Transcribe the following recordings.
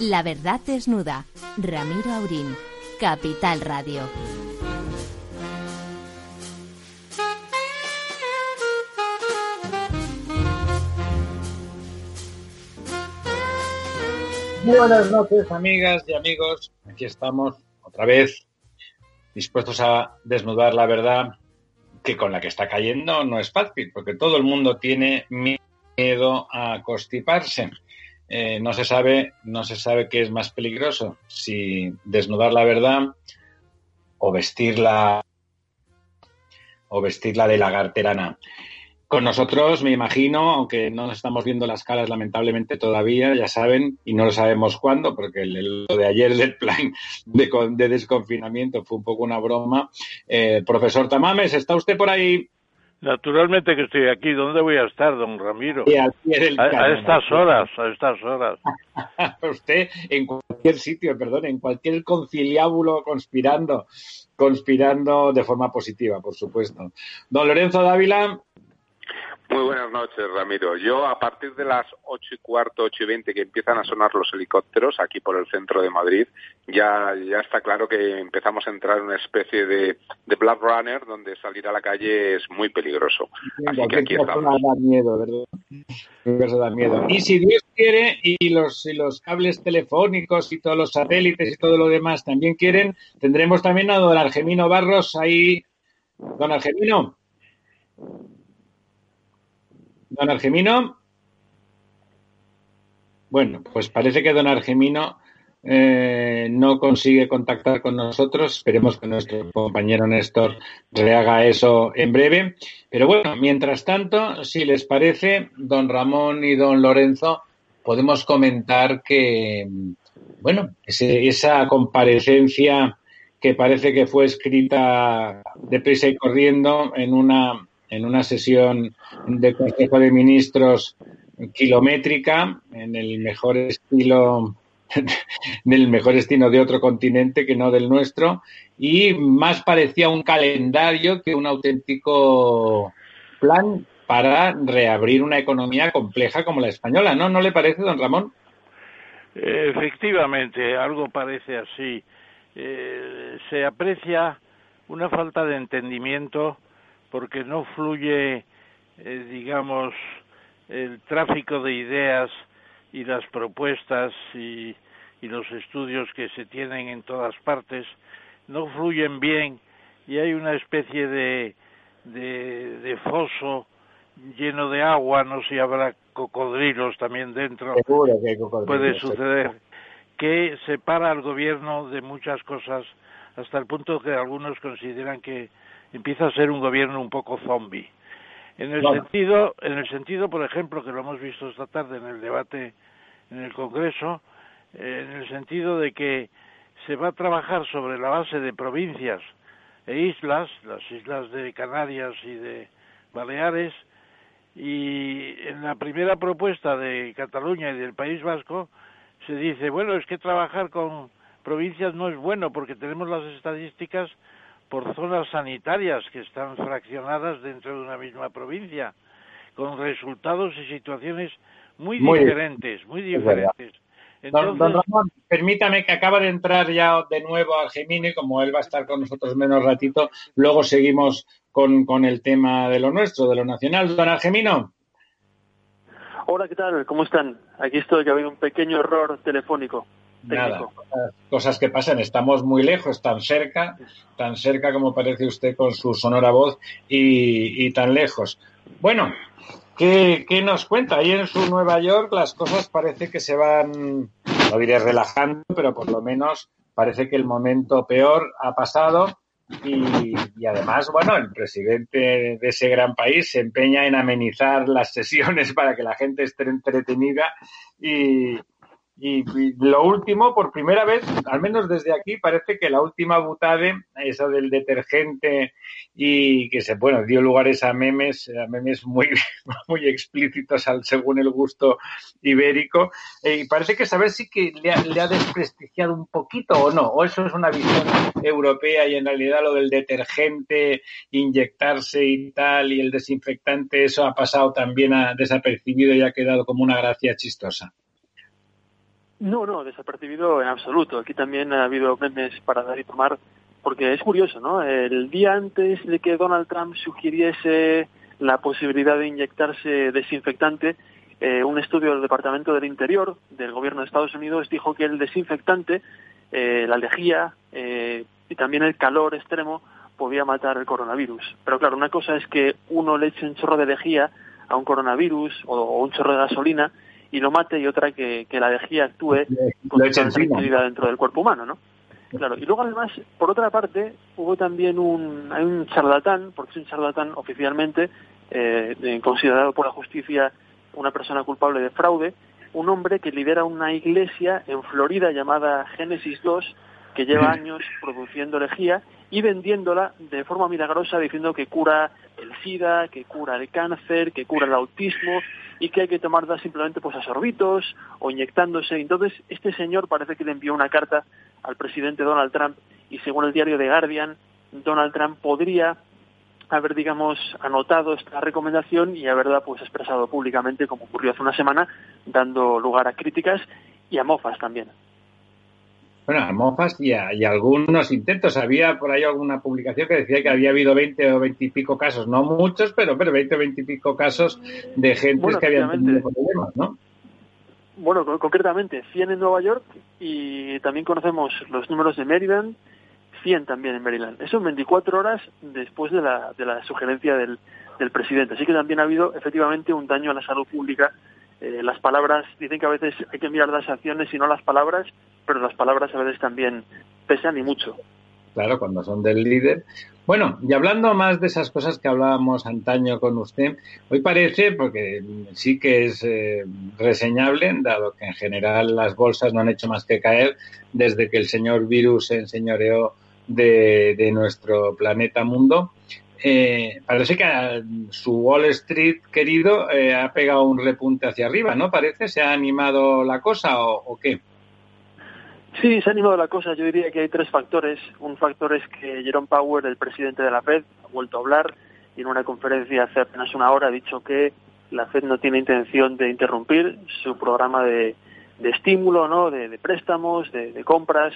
La verdad desnuda. Ramiro Aurín. Capital Radio. Buenas noches, amigas y amigos. Aquí estamos otra vez dispuestos a desnudar la verdad que con la que está cayendo no es fácil, porque todo el mundo tiene miedo a constiparse. Eh, no se sabe, no se sabe qué es más peligroso, si desnudar la verdad o vestirla o vestirla de lagarterana. Con nosotros, me imagino, aunque no estamos viendo las caras lamentablemente todavía, ya saben, y no lo sabemos cuándo, porque lo de ayer del plan de, de, desconfinamiento fue un poco una broma. Eh, profesor Tamames, ¿está usted por ahí? Naturalmente que estoy aquí. ¿Dónde voy a estar, don Ramiro? A, a, estas horas, a estas horas. usted en cualquier sitio, perdón, en cualquier conciliábulo conspirando, conspirando de forma positiva, por supuesto. Don Lorenzo Dávila, muy buenas noches, Ramiro. Yo, a partir de las ocho y cuarto, ocho y veinte, que empiezan a sonar los helicópteros aquí por el centro de Madrid, ya, ya está claro que empezamos a entrar en una especie de, de Blood Runner donde salir a la calle es muy peligroso. Así que aquí estamos. Da miedo, ¿verdad? Da miedo. Y si Dios quiere, y los, y los cables telefónicos y todos los satélites y todo lo demás también quieren, tendremos también a don Argemino Barros ahí. Don Argemino. Don Argemino. Bueno, pues parece que don Argemino eh, no consigue contactar con nosotros. Esperemos que nuestro compañero Néstor rehaga eso en breve. Pero bueno, mientras tanto, si les parece, don Ramón y don Lorenzo, podemos comentar que, bueno, esa comparecencia que parece que fue escrita deprisa y corriendo en una en una sesión de Consejo de Ministros kilométrica, en el mejor estilo del mejor estilo de otro continente que no del nuestro, y más parecía un calendario que un auténtico plan para reabrir una economía compleja como la española, ¿no? ¿No le parece, don Ramón? Efectivamente, algo parece así. Eh, se aprecia una falta de entendimiento porque no fluye, eh, digamos, el tráfico de ideas y las propuestas y, y, los estudios que se tienen en todas partes no fluyen bien y hay una especie de, de, de foso lleno de agua, no sé si habrá cocodrilos también dentro, puede suceder, que separa al gobierno de muchas cosas hasta el punto que algunos consideran que empieza a ser un gobierno un poco zombie. En el sentido, en el sentido, por ejemplo, que lo hemos visto esta tarde en el debate en el Congreso, eh, en el sentido de que se va a trabajar sobre la base de provincias e islas, las islas de Canarias y de Baleares, y en la primera propuesta de Cataluña y del País Vasco se dice, bueno, es que trabajar con provincias no es bueno porque tenemos las estadísticas por zonas sanitarias que están fraccionadas dentro de una misma provincia, con resultados y situaciones muy, diferentes, muy diferentes. Entonces... Don, Ramón, permítame que acaba de entrar ya de nuevo Argemino y como él va a estar con nosotros menos ratito, luego seguimos con, con el tema de lo nuestro, de lo nacional. Don Argemino. Hola, ¿qué tal? ¿Cómo están? Aquí estoy, que ha habido un pequeño error telefónico. Nada, cosas que pasan. Estamos muy lejos, tan cerca, tan cerca como parece usted con su sonora voz y, y tan lejos. Bueno, ¿qué, ¿qué, nos cuenta? Ahí en su Nueva York las cosas parece que se van, no diré relajando, pero por lo menos parece que el momento peor ha pasado. Y, y, además, bueno, el presidente de ese gran país se empeña en amenizar las sesiones para que la gente esté entretenida y, y, lo último, por primera vez, al menos desde aquí, parece que la última butade, esa del detergente y que se, bueno, dio lugares a memes, a memes muy, muy explícitos al, según el gusto ibérico. Eh, y parece que saber si que le ha, le ha, desprestigiado un poquito o no, o eso es una visión europea y en realidad lo del detergente, inyectarse y tal, y el desinfectante, eso ha pasado también a desapercibido y ha quedado como una gracia chistosa. No, no, desapercibido en absoluto. Aquí también ha habido memes para dar y tomar, porque es curioso, ¿no? El día antes de que Donald Trump sugiriese la posibilidad de inyectarse desinfectante, eh, un estudio del Departamento del Interior del Gobierno de Estados Unidos dijo que el desinfectante, eh, la lejía eh, y también el calor extremo podía matar el coronavirus. Pero claro, una cosa es que uno le eche un chorro de lejía a un coronavirus o, un chorro de gasolina y lo mate y otra que, la lejía actúe con tranquilidad dentro del cuerpo humano, ¿no? Claro, y luego además, por otra parte, hubo también un, hay un charlatán, porque es un charlatán oficialmente, eh, considerado por la justicia una persona culpable de fraude, un hombre que lidera una iglesia en Florida llamada Génesis 2, que lleva años produciendo lejía y vendiéndola de forma milagrosa diciendo que cura el SIDA, que cura el cáncer, que cura el autismo y que hay que tomarla simplemente pues a sorbitos o inyectándose. Entonces, este señor parece que le envió una carta al presidente Donald Trump y según el diario The Guardian, Donald Trump podría haber, digamos, anotado esta recomendación y haberla pues expresado públicamente como ocurrió hace una semana, dando lugar a críticas y a mofas también bueno, a mofas y, a, algunos intentos. Había por ahí alguna publicación que decía que había habido 20 o 20 y pico casos, no muchos, pero, pero 20 o 20 y pico casos de gente que habían tenido problemas, ¿no? Bueno, concretamente 100 en Nueva York y también conocemos los números de Maryland, 100 también en Maryland. Eso en 24 horas después de la, de la sugerencia del, del presidente. Así que también ha habido efectivamente un daño a la salud pública eh, las palabras, dicen que a veces hay que mirar las acciones y no las palabras, pero las palabras a veces también pesan y mucho. Claro, cuando son del líder. Bueno, y hablando más de esas cosas que hablábamos antaño con usted, hoy parece, porque sí que es eh, reseñable, dado que en general las bolsas no han hecho más que caer desde que el señor virus se enseñoreó de, de nuestro planeta mundo, eh, parece que su Wall Street querido eh, ha pegado un repunte hacia arriba, ¿no? Parece, ¿se ha animado la cosa o, qué? Sí, se ha animado la cosa. Yo diría que hay tres factores. Un factor es que Jerome Powell, el presidente de la Fed, ha vuelto a hablar y en una conferencia hace apenas una hora ha dicho que la Fed no tiene intención de interrumpir su programa de, estímulo, ¿no? De, préstamos, de compras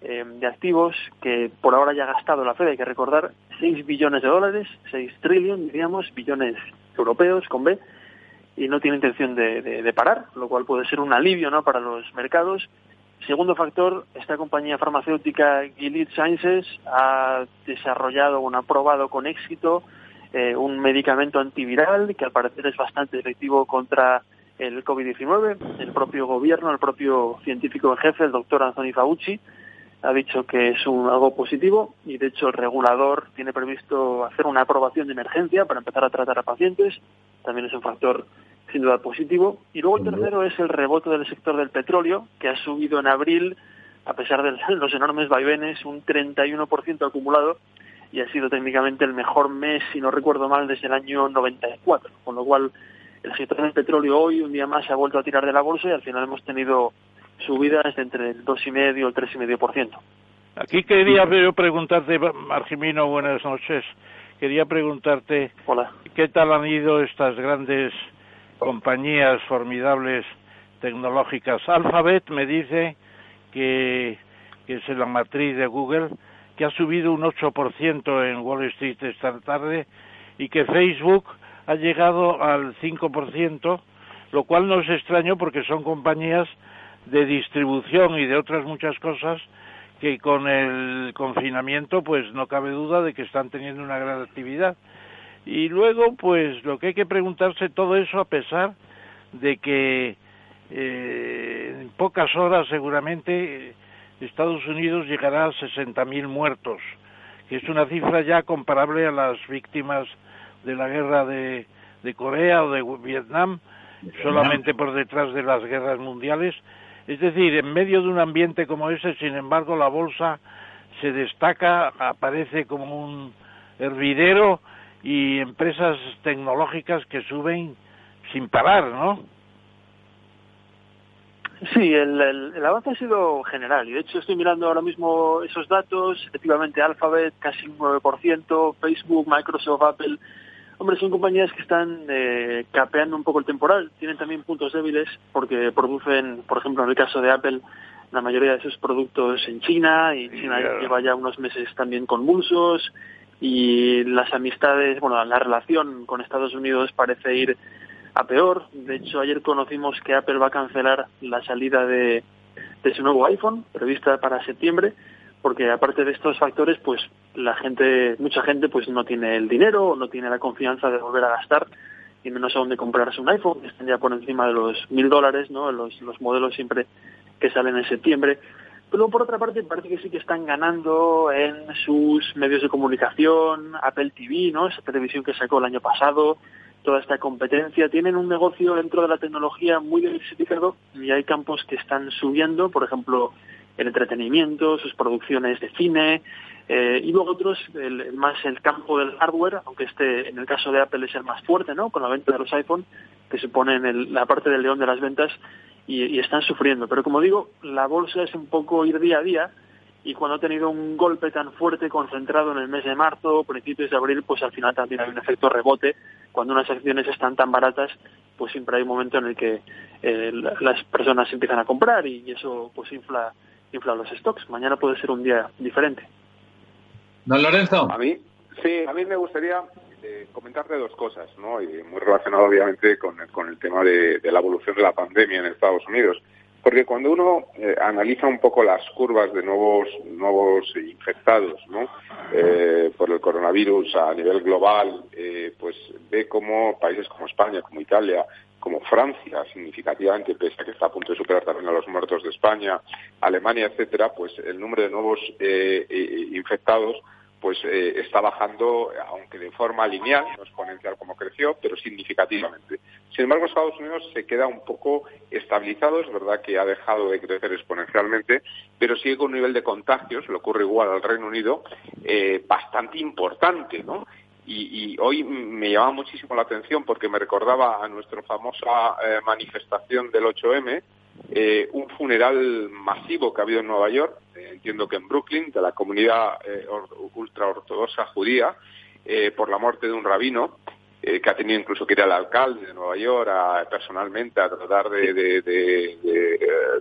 eh, de activos que por ahora ya ha gastado la Fed, hay que recordar, 6 billones de dólares, 6 trillion, diríamos, billones europeos con B, y no tiene intención de, parar, lo cual puede ser un alivio ¿no? para los mercados. Segundo factor, esta compañía farmacéutica Gilead Sciences ha desarrollado o ha probado con éxito eh, un medicamento antiviral que al parecer es bastante efectivo contra el COVID-19. El propio gobierno, el propio científico en jefe, el doctor Anthony Fauci, ha dicho que es un, algo positivo y de hecho el regulador tiene previsto hacer una aprobación de emergencia para empezar a tratar a pacientes. También es un factor sin duda positivo. Y luego el tercero es el rebote del sector del petróleo, que ha subido en abril, a pesar de los enormes vaivenes, un 31% acumulado y ha sido técnicamente el mejor mes, si no recuerdo mal, desde el año 94. Con lo cual el sector del petróleo hoy, un día más, se ha vuelto a tirar de la bolsa y al final hemos tenido subidas de entre el 2,5 y el 3,5%. Aquí quería yo preguntarte, Margimino, buenas noches. Quería preguntarte Hola. qué tal han ido estas grandes compañías formidables tecnológicas. Alphabet me dice que, que es la matriz de Google, que ha subido un 8% en Wall Street esta tarde y que Facebook ha llegado al 5%, lo cual no es extraño porque son compañías de distribución y de otras muchas cosas que con el confinamiento pues no cabe duda de que están teniendo una gran actividad. Y luego pues lo que hay que preguntarse todo eso a pesar de que eh, en pocas horas seguramente Estados Unidos llegará a 60.000 muertos, que es una cifra ya comparable a las víctimas de la guerra de, de Corea o de Vietnam, solamente por detrás de las guerras mundiales, es decir, en medio de un ambiente como ese, sin embargo, la bolsa se destaca, aparece como un hervidero y empresas tecnológicas que suben sin parar, ¿no? Sí, el, el, avance ha sido general y de hecho estoy mirando ahora mismo esos datos, efectivamente Alphabet casi un 9%, Facebook, Microsoft, Apple Hombre, son compañías que están eh, capeando un poco el temporal, tienen también puntos débiles porque producen, por ejemplo, en el caso de Apple, la mayoría de sus productos en China y China lleva ya unos meses también convulsos y las amistades, bueno, la relación con Estados Unidos parece ir a peor. De hecho, ayer conocimos que Apple va a cancelar la salida de, de su nuevo iPhone, prevista para septiembre, porque aparte de estos factores, pues la gente, mucha gente, pues no tiene el dinero no tiene la confianza de volver a gastar y menos aún de comprarse un iPhone, que están ya por encima de los mil dólares, ¿no? Los, los modelos siempre que salen en septiembre. Pero por otra parte, parece que sí que están ganando en sus medios de comunicación, Apple TV, ¿no? Esa televisión que sacó el año pasado, toda esta competencia. Tienen un negocio dentro de la tecnología muy diversificado y hay campos que están subiendo, por ejemplo, el entretenimiento, sus producciones de cine, eh, y luego otros, el, más el campo del hardware, aunque este en el caso de Apple es el más fuerte, ¿no? Con la venta de los iPhone, que se pone en la parte del león de las ventas y, y, están sufriendo. Pero como digo, la bolsa es un poco ir día a día y cuando ha tenido un golpe tan fuerte concentrado en el mes de marzo, principios de abril, pues al final también hay un efecto rebote. Cuando unas acciones están tan baratas, pues siempre hay un momento en el que eh, las personas empiezan a comprar y eso pues infla infla los stocks. Mañana puede ser un día diferente. Don Lorenzo. A mí, sí, a mí me gustaría eh, comentarte dos cosas, ¿no? Y muy relacionado obviamente con el, con el tema de, la evolución de la pandemia en Estados Unidos. Porque cuando uno eh, analiza un poco las curvas de nuevos nuevos infectados ¿no? Eh, por el coronavirus a nivel global, pues ve cómo países como España, como Italia, como Francia, significativamente, pese a que está a punto de superar también a los muertos de España, Alemania, etcétera, pues el número de nuevos infectados pues eh, está bajando, aunque de forma lineal, no exponencial como creció, pero significativamente. Sin embargo, Estados Unidos se queda un poco estabilizado, es verdad que ha dejado de crecer exponencialmente, pero sigue con un nivel de contagios, le ocurre igual al Reino Unido, eh, bastante importante, ¿no? Y, hoy me llamaba muchísimo la atención porque me recordaba a nuestra famosa eh, manifestación del 8M, eh, un funeral masivo que ha habido en Nueva York, eh, entiendo que en Brooklyn, de la comunidad eh, ultraortodoxa judía, por la muerte de un rabino, que ha tenido incluso que ir al alcalde de Nueva York personalmente a tratar de,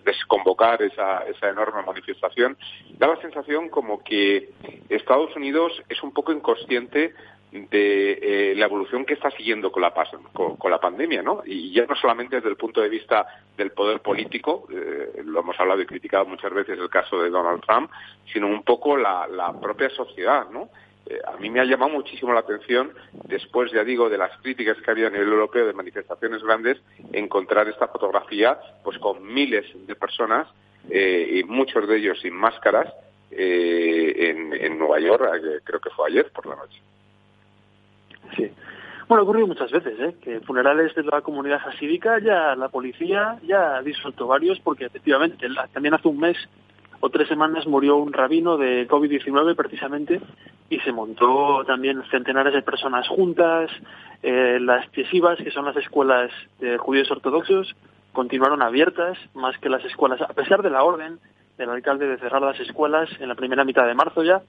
desconvocar esa, esa enorme manifestación, da la sensación como que Estados Unidos es un poco inconsciente de eh, la evolución que está siguiendo con la, con, la pandemia, ¿no? Y ya no solamente desde el punto de vista del poder político, eh, lo hemos hablado y criticado muchas veces el caso de Donald Trump, sino un poco la, propia sociedad, ¿no? Eh, a mí me ha llamado muchísimo la atención, después, ya digo, de las críticas que había a nivel europeo de manifestaciones grandes, encontrar esta fotografía, pues con miles de personas y muchos de ellos sin máscaras en Nueva York, creo que fue ayer por la noche. Sí. Bueno, ha ocurrido muchas veces, ¿eh? que funerales de la comunidad hasídica ya la policía ya ha disuelto varios porque efectivamente también hace un mes o tres semanas murió un rabino de COVID-19 precisamente y se montó también centenares de personas juntas. Eh, las yeshivas, que son las escuelas de judíos ortodoxos, continuaron abiertas más que las escuelas, a pesar de la orden del alcalde de cerrar las escuelas en la primera mitad de marzo ya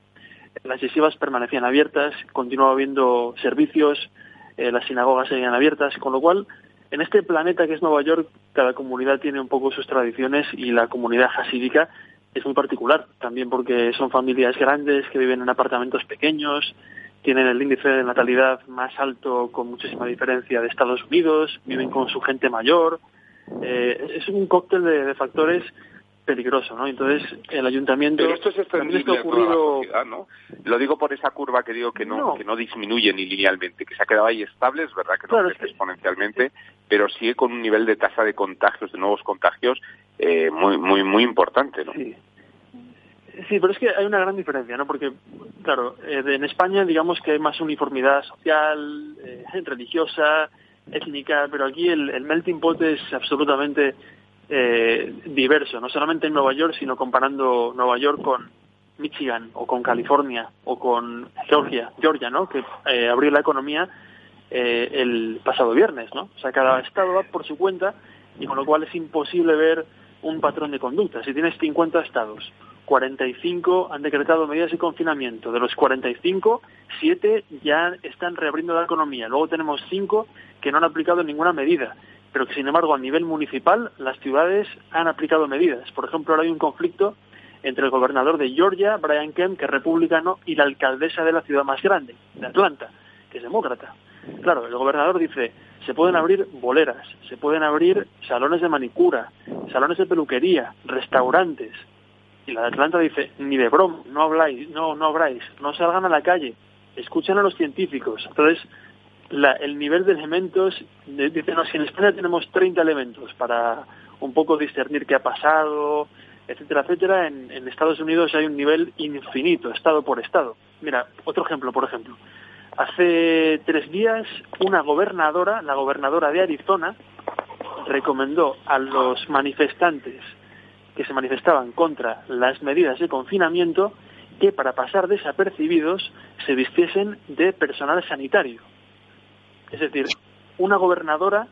las yeshivas permanecían abiertas, continuaba habiendo servicios, eh, las sinagogas seguían abiertas, con lo cual en este planeta que es Nueva York, cada comunidad tiene un poco sus tradiciones y la comunidad hasídica es muy particular, también porque son familias grandes que viven en apartamentos pequeños, tienen el índice de natalidad más alto con muchísima diferencia de Estados Unidos, viven con su gente mayor. Eh, es un cóctel de factores peligroso, ¿no? Entonces, el ayuntamiento... Pero esto es extendible. Lo digo por esa curva que digo que no, que no disminuye ni linealmente, que se ha quedado ahí estable, es verdad que no crece exponencialmente, pero sigue con un nivel de tasa de contagios, de nuevos contagios, eh, muy, muy, muy importante, ¿no? Sí. Sí, pero es que hay una gran diferencia, ¿no? Porque, claro, eh, en España digamos que hay más uniformidad social, eh, religiosa, étnica, pero aquí el, el melting pot es absolutamente eh, diverso, no solamente en Nueva York, sino comparando Nueva York con Michigan o con California o con Georgia, Georgia, ¿no? Que eh, abrió la economía eh, el pasado viernes, ¿no? O sea, cada estado va por su cuenta y con lo cual es imposible ver un patrón de conducta. Si tienes 50 estados 45 han decretado medidas de confinamiento. De los 45, 7 ya están reabriendo la economía. Luego tenemos 5 que no han aplicado ninguna medida, pero que sin embargo a nivel municipal las ciudades han aplicado medidas. Por ejemplo, ahora hay un conflicto entre el gobernador de Georgia, Brian Kemp, que es republicano, y la alcaldesa de la ciudad más grande, de Atlanta, que es demócrata. Claro, el gobernador dice, se pueden abrir boleras, se pueden abrir salones de manicura, salones de peluquería, restaurantes. Y la de Atlanta dice, ni de broma, no habláis, no, no habráis, no salgan a la calle, escuchen a los científicos. Entonces, el nivel de elementos, dice, no, si en España tenemos 30 elementos para un poco discernir qué ha pasado, etcétera, etcétera, en, en Estados Unidos hay un nivel infinito, estado por estado. Mira, otro ejemplo, por ejemplo. Hace tres días, una gobernadora, la gobernadora de Arizona, recomendó a los manifestantes que se manifestaban contra las medidas de confinamiento que para pasar desapercibidos se vistiesen de personal sanitario. Es decir, una gobernadora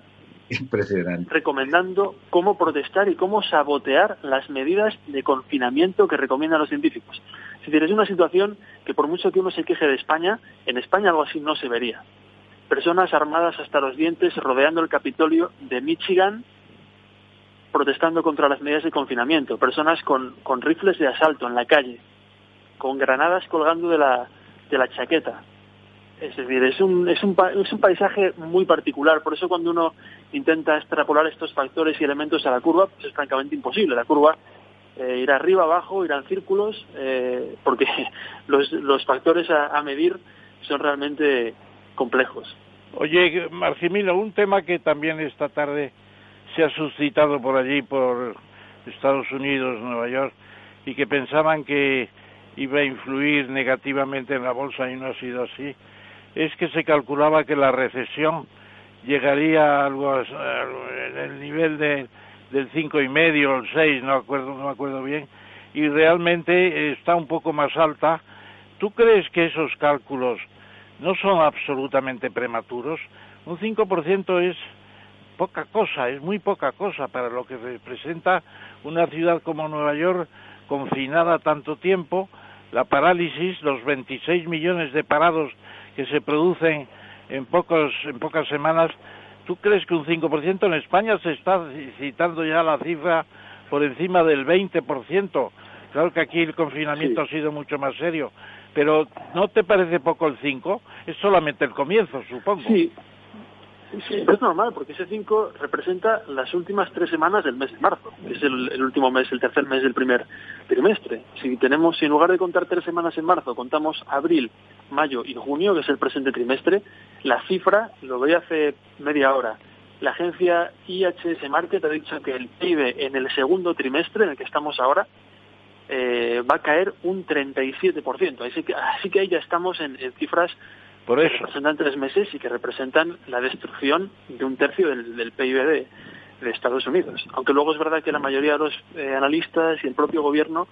recomendando cómo protestar y cómo sabotear las medidas de confinamiento que recomiendan los científicos. Es decir, es una situación que por mucho que uno se queje de España, en España algo así no se vería. Personas armadas hasta los dientes rodeando el Capitolio de Michigan protestando contra las medidas de confinamiento. Personas con, con rifles de asalto en la calle, con granadas colgando de la, de la chaqueta. Es decir, es un, es, un, es un paisaje muy particular. Por eso cuando uno intenta extrapolar estos factores y elementos a la curva, pues es francamente imposible. La curva eh, ir arriba, abajo, ir en círculos, eh, porque los, los factores a, medir son realmente complejos. Oye, Marcimino, un tema que también esta tarde se ha suscitado por allí, por Estados Unidos, Nueva York, y que pensaban que iba a influir negativamente en la bolsa y no ha sido así, es que se calculaba que la recesión llegaría a algo el nivel de del cinco y medio o el seis, no acuerdo, no me acuerdo bien, y realmente está un poco más alta. ¿Tú crees que esos cálculos no son absolutamente prematuros? Un 5% es poca cosa, es muy poca cosa para lo que representa una ciudad como Nueva York confinada tanto tiempo, la parálisis, los 26 millones de parados que se producen en, pocos, en pocas semanas ¿Tú crees que un 5% en España se está citando ya la cifra por encima del 20%? Claro que aquí el confinamiento ha sido mucho más serio, pero ¿no te parece poco el 5? Es solamente el comienzo, supongo. Sí, Sí, es normal, porque ese 5 representa las últimas tres semanas del mes de marzo, que es el, último mes, el tercer mes del primer trimestre. Si tenemos, si en lugar de contar tres semanas en marzo, contamos abril, mayo y junio, que es el presente trimestre, la cifra, lo veía hace media hora, la agencia IHS Market ha dicho que el PIB en el segundo trimestre, en el que estamos ahora, eh, va a caer un 37%. Así que, así que ahí ya estamos en cifras por eso. Que representan tres meses y que representan la destrucción de un tercio del, PIB de, Estados Unidos. Aunque luego es verdad que la mayoría de los eh, analistas y el propio gobierno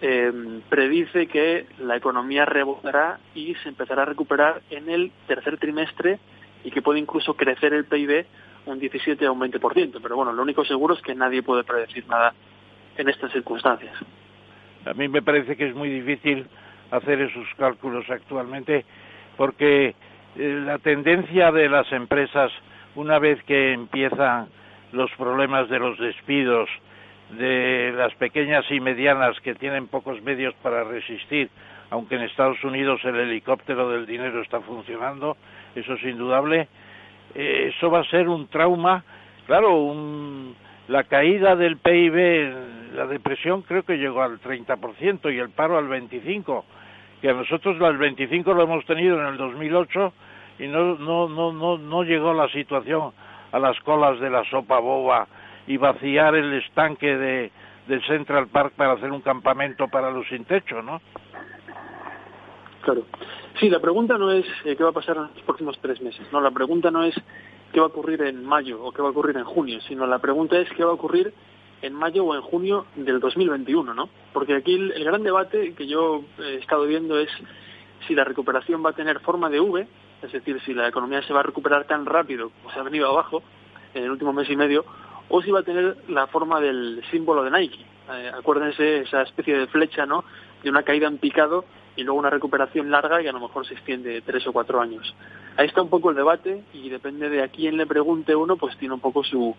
eh, predice que la economía rebotará y se empezará a recuperar en el tercer trimestre y que puede incluso crecer el PIB un 17 o un 20%. Pero bueno, lo único seguro es que nadie puede predecir nada en estas circunstancias. A mí me parece que es muy difícil hacer esos cálculos actualmente porque eh, la tendencia de las empresas, una vez que empiezan los problemas de los despidos, de las pequeñas y medianas que tienen pocos medios para resistir, aunque en Estados Unidos el helicóptero del dinero está funcionando, eso es indudable, eh, eso va a ser un trauma, claro, la caída del PIB, la depresión creo que llegó al 30% y el paro al 25% que nosotros las 25 lo hemos tenido en el 2008 y no, no, no, no, no llegó la situación a las colas de la sopa boba y vaciar el estanque de, Central Park para hacer un campamento para los sin techo, ¿no? Claro. Sí, la pregunta no es eh, qué va a pasar en los próximos tres meses, no, la pregunta no es qué va a ocurrir en mayo o qué va a ocurrir en junio, sino la pregunta es qué va a ocurrir en mayo o en junio del 2021, ¿no? Porque aquí el, gran debate que yo he estado viendo es si la recuperación va a tener forma de V, es decir, si la economía se va a recuperar tan rápido como se ha venido abajo en el último mes y medio, o si va a tener la forma del símbolo de Nike, Eh, acuérdense esa especie de flecha, ¿no? De una caída en picado y luego una recuperación larga y a lo mejor se extiende tres o cuatro años. Ahí está un poco el debate y depende de a quién le pregunte uno, pues tiene un poco su,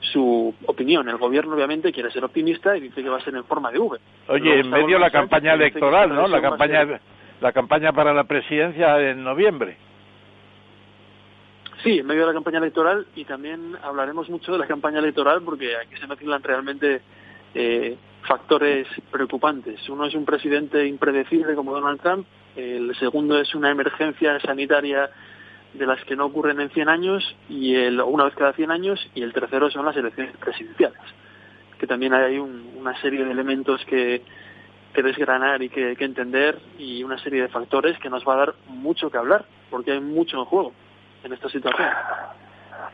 su opinión. El gobierno obviamente quiere ser optimista y dice que va a ser en forma de V. Oye, en medio de la campaña electoral, ¿no? La campaña, la campaña para la presidencia en noviembre. Sí, en medio de la campaña electoral y también hablaremos mucho de la campaña electoral porque aquí se mezclan realmente eh, factores preocupantes. Uno es un presidente impredecible como Donald Trump, el segundo es una emergencia sanitaria de las que no ocurren en 100 años y el, una vez cada 100 años y el tercero son las elecciones presidenciales, que también hay una serie de elementos que, que desgranar y que, que entender y una serie de factores que nos va a dar mucho que hablar porque hay mucho en juego en esta situación.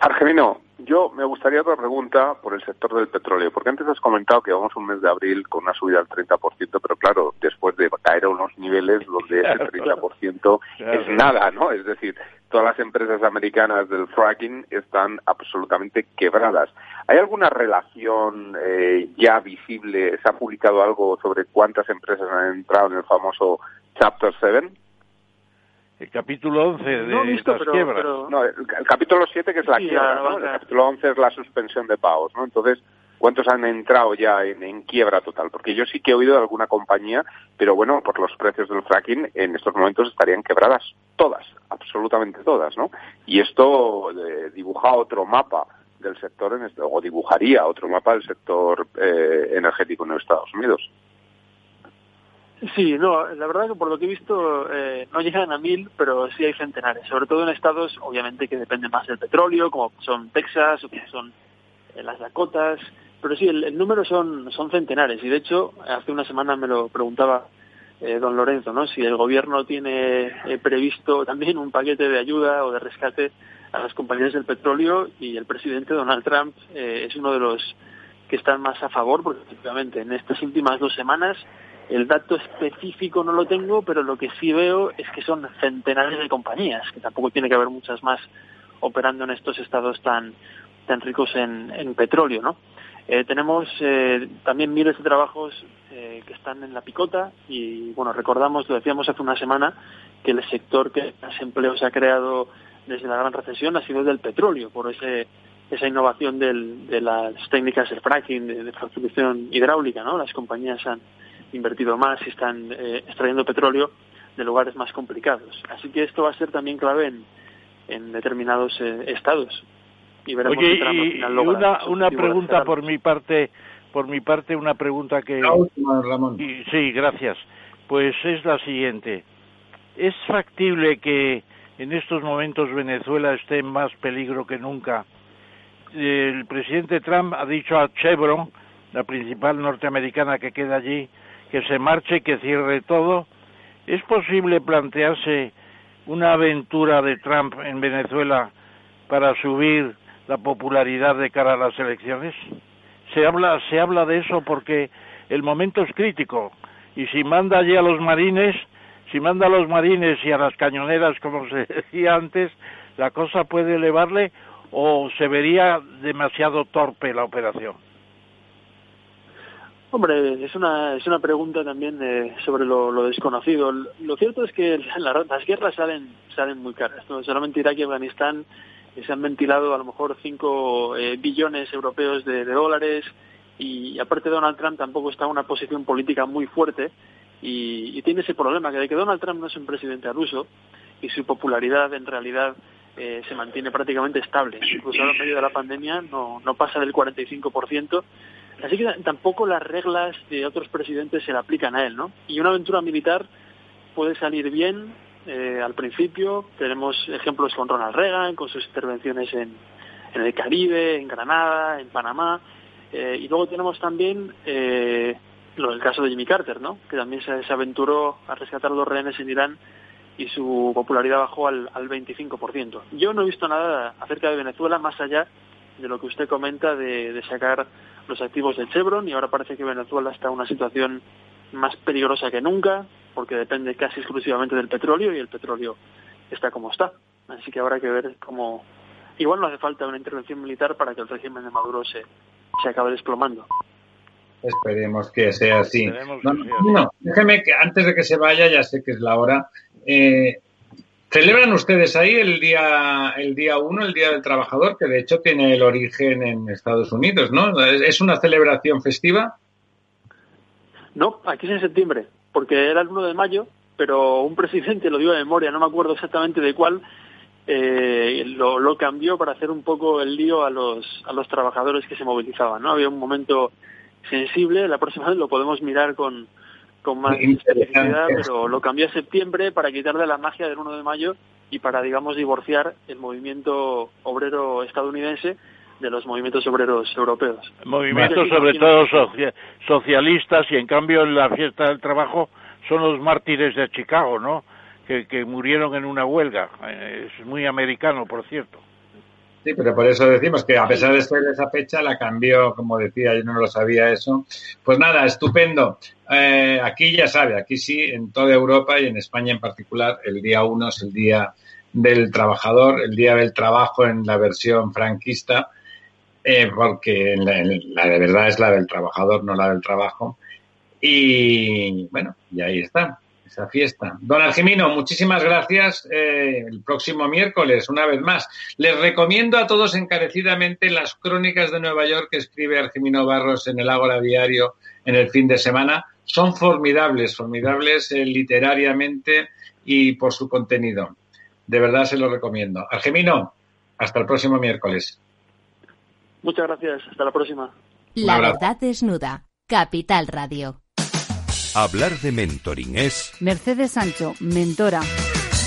Argelino, yo me gustaría otra pregunta por el sector del petróleo, porque antes has comentado que vamos un mes de abril con una subida del 30%, pero claro, después de caer a unos niveles donde ese 30% es nada, ¿no? Es decir, todas las empresas americanas del fracking están absolutamente quebradas. ¿Hay alguna relación eh, ya visible? ¿Se ha publicado algo sobre cuántas empresas han entrado en el famoso Chapter 7? El capítulo 11 de no visto, pero, No, el, capítulo 7 que es la quiebra, ¿no? El capítulo 11 es la suspensión de pagos, ¿no? Entonces, ¿cuántos han entrado ya en, quiebra total? Porque yo sí que he oído de alguna compañía, pero bueno, por los precios del fracking, en estos momentos estarían quebradas todas, absolutamente todas, ¿no? Y esto eh, dibuja otro mapa del sector, en este, o dibujaría otro mapa del sector eh, energético en los Estados Unidos. Sí, no, la verdad que por lo que he visto eh, no llegan a mil, pero sí hay centenares, sobre todo en estados obviamente que dependen más del petróleo, como son Texas o como son eh, las Dakotas, pero sí, el, número son, son centenares y de hecho hace una semana me lo preguntaba eh, don Lorenzo, ¿no? Si el gobierno tiene previsto también un paquete de ayuda o de rescate a las compañías del petróleo y el presidente Donald Trump es uno de los que están más a favor porque efectivamente en estas últimas dos semanas el dato específico no lo tengo, pero lo que sí veo es que son centenares de compañías, que tampoco tiene que haber muchas más operando en estos estados tan, tan ricos en, petróleo, ¿no? Eh, tenemos eh, también miles de trabajos eh, que están en la picota y, bueno, recordamos, lo decíamos hace una semana, que el sector que más empleo se ha creado desde la gran recesión ha sido el del petróleo, por ese, esa innovación de las técnicas de fracking, de, de hidráulica, ¿no? Las compañías han, invertido más y están eh, extrayendo petróleo de lugares más complicados. Así que esto va a ser también clave en, en determinados eh, estados. Y veremos Oye, y, una, una pregunta por mi parte, por mi parte una pregunta que Ramón. sí, gracias. Pues es la siguiente. ¿Es factible que en estos momentos Venezuela esté en más peligro que nunca? El presidente Trump ha dicho a Chevron, la principal norteamericana que queda allí, que se marche, que cierre todo. ¿Es posible plantearse una aventura de Trump en Venezuela para subir la popularidad de cara a las elecciones? Se habla, se habla de eso porque el momento es crítico y si manda allí a los marines, si manda a los marines y a las cañoneras, como se decía antes, la cosa puede elevarle o se vería demasiado torpe la operación. Hombre, es una, es una pregunta también eh, sobre lo, desconocido. Lo cierto es que las guerras salen, salen muy caras. ¿no? Solamente Irak y Afganistán eh, se han ventilado a lo mejor 5 eh, billones europeos de, dólares y aparte Donald Trump tampoco está en una posición política muy fuerte y, tiene ese problema que de que Donald Trump no es un presidente ruso y su popularidad en realidad se mantiene prácticamente estable. Incluso en medio de la pandemia no, no pasa del 45%, Así que tampoco las reglas de otros presidentes se le aplican a él, ¿no? Y una aventura militar puede salir bien eh, al principio. Tenemos ejemplos con Ronald Reagan, con sus intervenciones en, el Caribe, en Granada, en Panamá. Eh, y luego tenemos también eh, lo, el caso de Jimmy Carter, ¿no? Que también se, se, aventuró a rescatar a los rehenes en Irán y su popularidad bajó al, al 25%. Yo no he visto nada acerca de Venezuela más allá de lo que usted comenta de sacar los activos de Chevron y ahora parece que Venezuela está en una situación más peligrosa que nunca porque depende casi exclusivamente del petróleo y el petróleo está como está. Así que habrá que ver cómo... Igual no hace falta una intervención militar para que el régimen de Maduro se, se acabe desplomando. Esperemos que sea así. no, déjeme que antes de que se vaya, ya sé que es la hora. Eh, ¿Celebran ustedes ahí el día el día 1, el Día del Trabajador, que de hecho tiene el origen en Estados Unidos, ¿no? ¿Es una celebración festiva? No, aquí es en septiembre, porque era el 1 de mayo, pero un presidente, lo digo de memoria, no me acuerdo exactamente de cuál, eh, lo, lo, cambió para hacer un poco el lío a los, a los trabajadores que se movilizaban. ¿no? Había un momento sensible, la próxima vez lo podemos mirar con, con más especificidad, pero lo cambió a septiembre para quitarle la magia del 1 de mayo y para, digamos, divorciar el movimiento obrero estadounidense de los movimientos obreros europeos. Movimientos sobre todo socialistas y en cambio en la fiesta del trabajo son los mártires de Chicago, ¿no? que, murieron en una huelga. Eh, es muy americano, por cierto. Sí, pero por eso decimos que a pesar de ser esa fecha, la cambió, como decía, yo no lo sabía eso. Pues nada, estupendo. Eh, aquí ya sabe, aquí sí, en toda Europa y en España en particular, el día uno es el día del trabajador, el día del trabajo en la versión franquista, eh, porque la, la, de verdad es la del trabajador, no la del trabajo. Y bueno, y ahí está esa fiesta. Don Argemino, muchísimas gracias. Eh, el próximo miércoles, una vez más. Les recomiendo a todos encarecidamente las crónicas de Nueva York que escribe Argemino Barros en el Ágora Diario en el fin de semana. Son formidables, formidables eh, literariamente y por su contenido. De verdad se lo recomiendo. Argemino, hasta el próximo miércoles. Muchas gracias. Hasta la próxima. La verdad desnuda. Capital Radio. Hablar de mentoring es... Mercedes Sancho, mentora.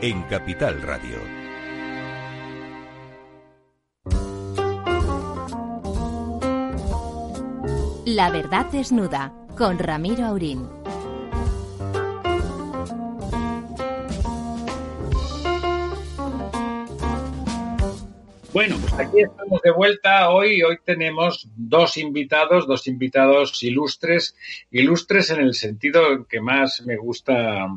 en Capital Radio. La verdad desnuda con Ramiro Aurín. Bueno, pues aquí estamos de vuelta hoy. Hoy tenemos dos invitados, dos invitados ilustres, ilustres en el sentido que más me gusta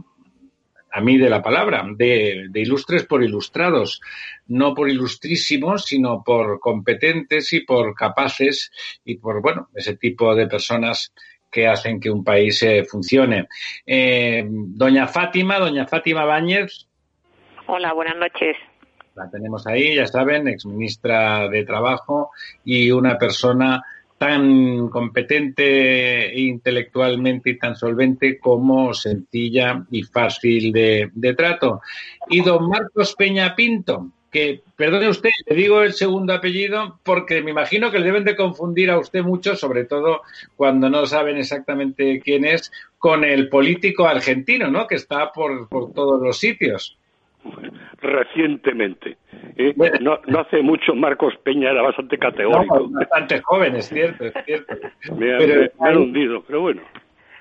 a mí de la palabra, de, ilustres por ilustrados, no por ilustrísimos, sino por competentes y por capaces y por, bueno, ese tipo de personas que hacen que un país eh, funcione. Eh, doña Fátima, doña Fátima Báñez. Hola, buenas noches. La tenemos ahí, ya saben, exministra de Trabajo y una persona tan competente intelectualmente y tan solvente como sencilla y fácil de, trato. Y don Marcos Peña Pinto, que, perdone usted, le digo el segundo apellido porque me imagino que le deben de confundir a usted mucho, sobre todo cuando no saben exactamente quién es, con el político argentino, ¿no? Que está por, por todos los sitios. Recientemente. ¿eh? no, no, hace mucho Marcos Peña era bastante categórico. bastante joven, es cierto, es cierto. me, pero, han hundido, pero bueno.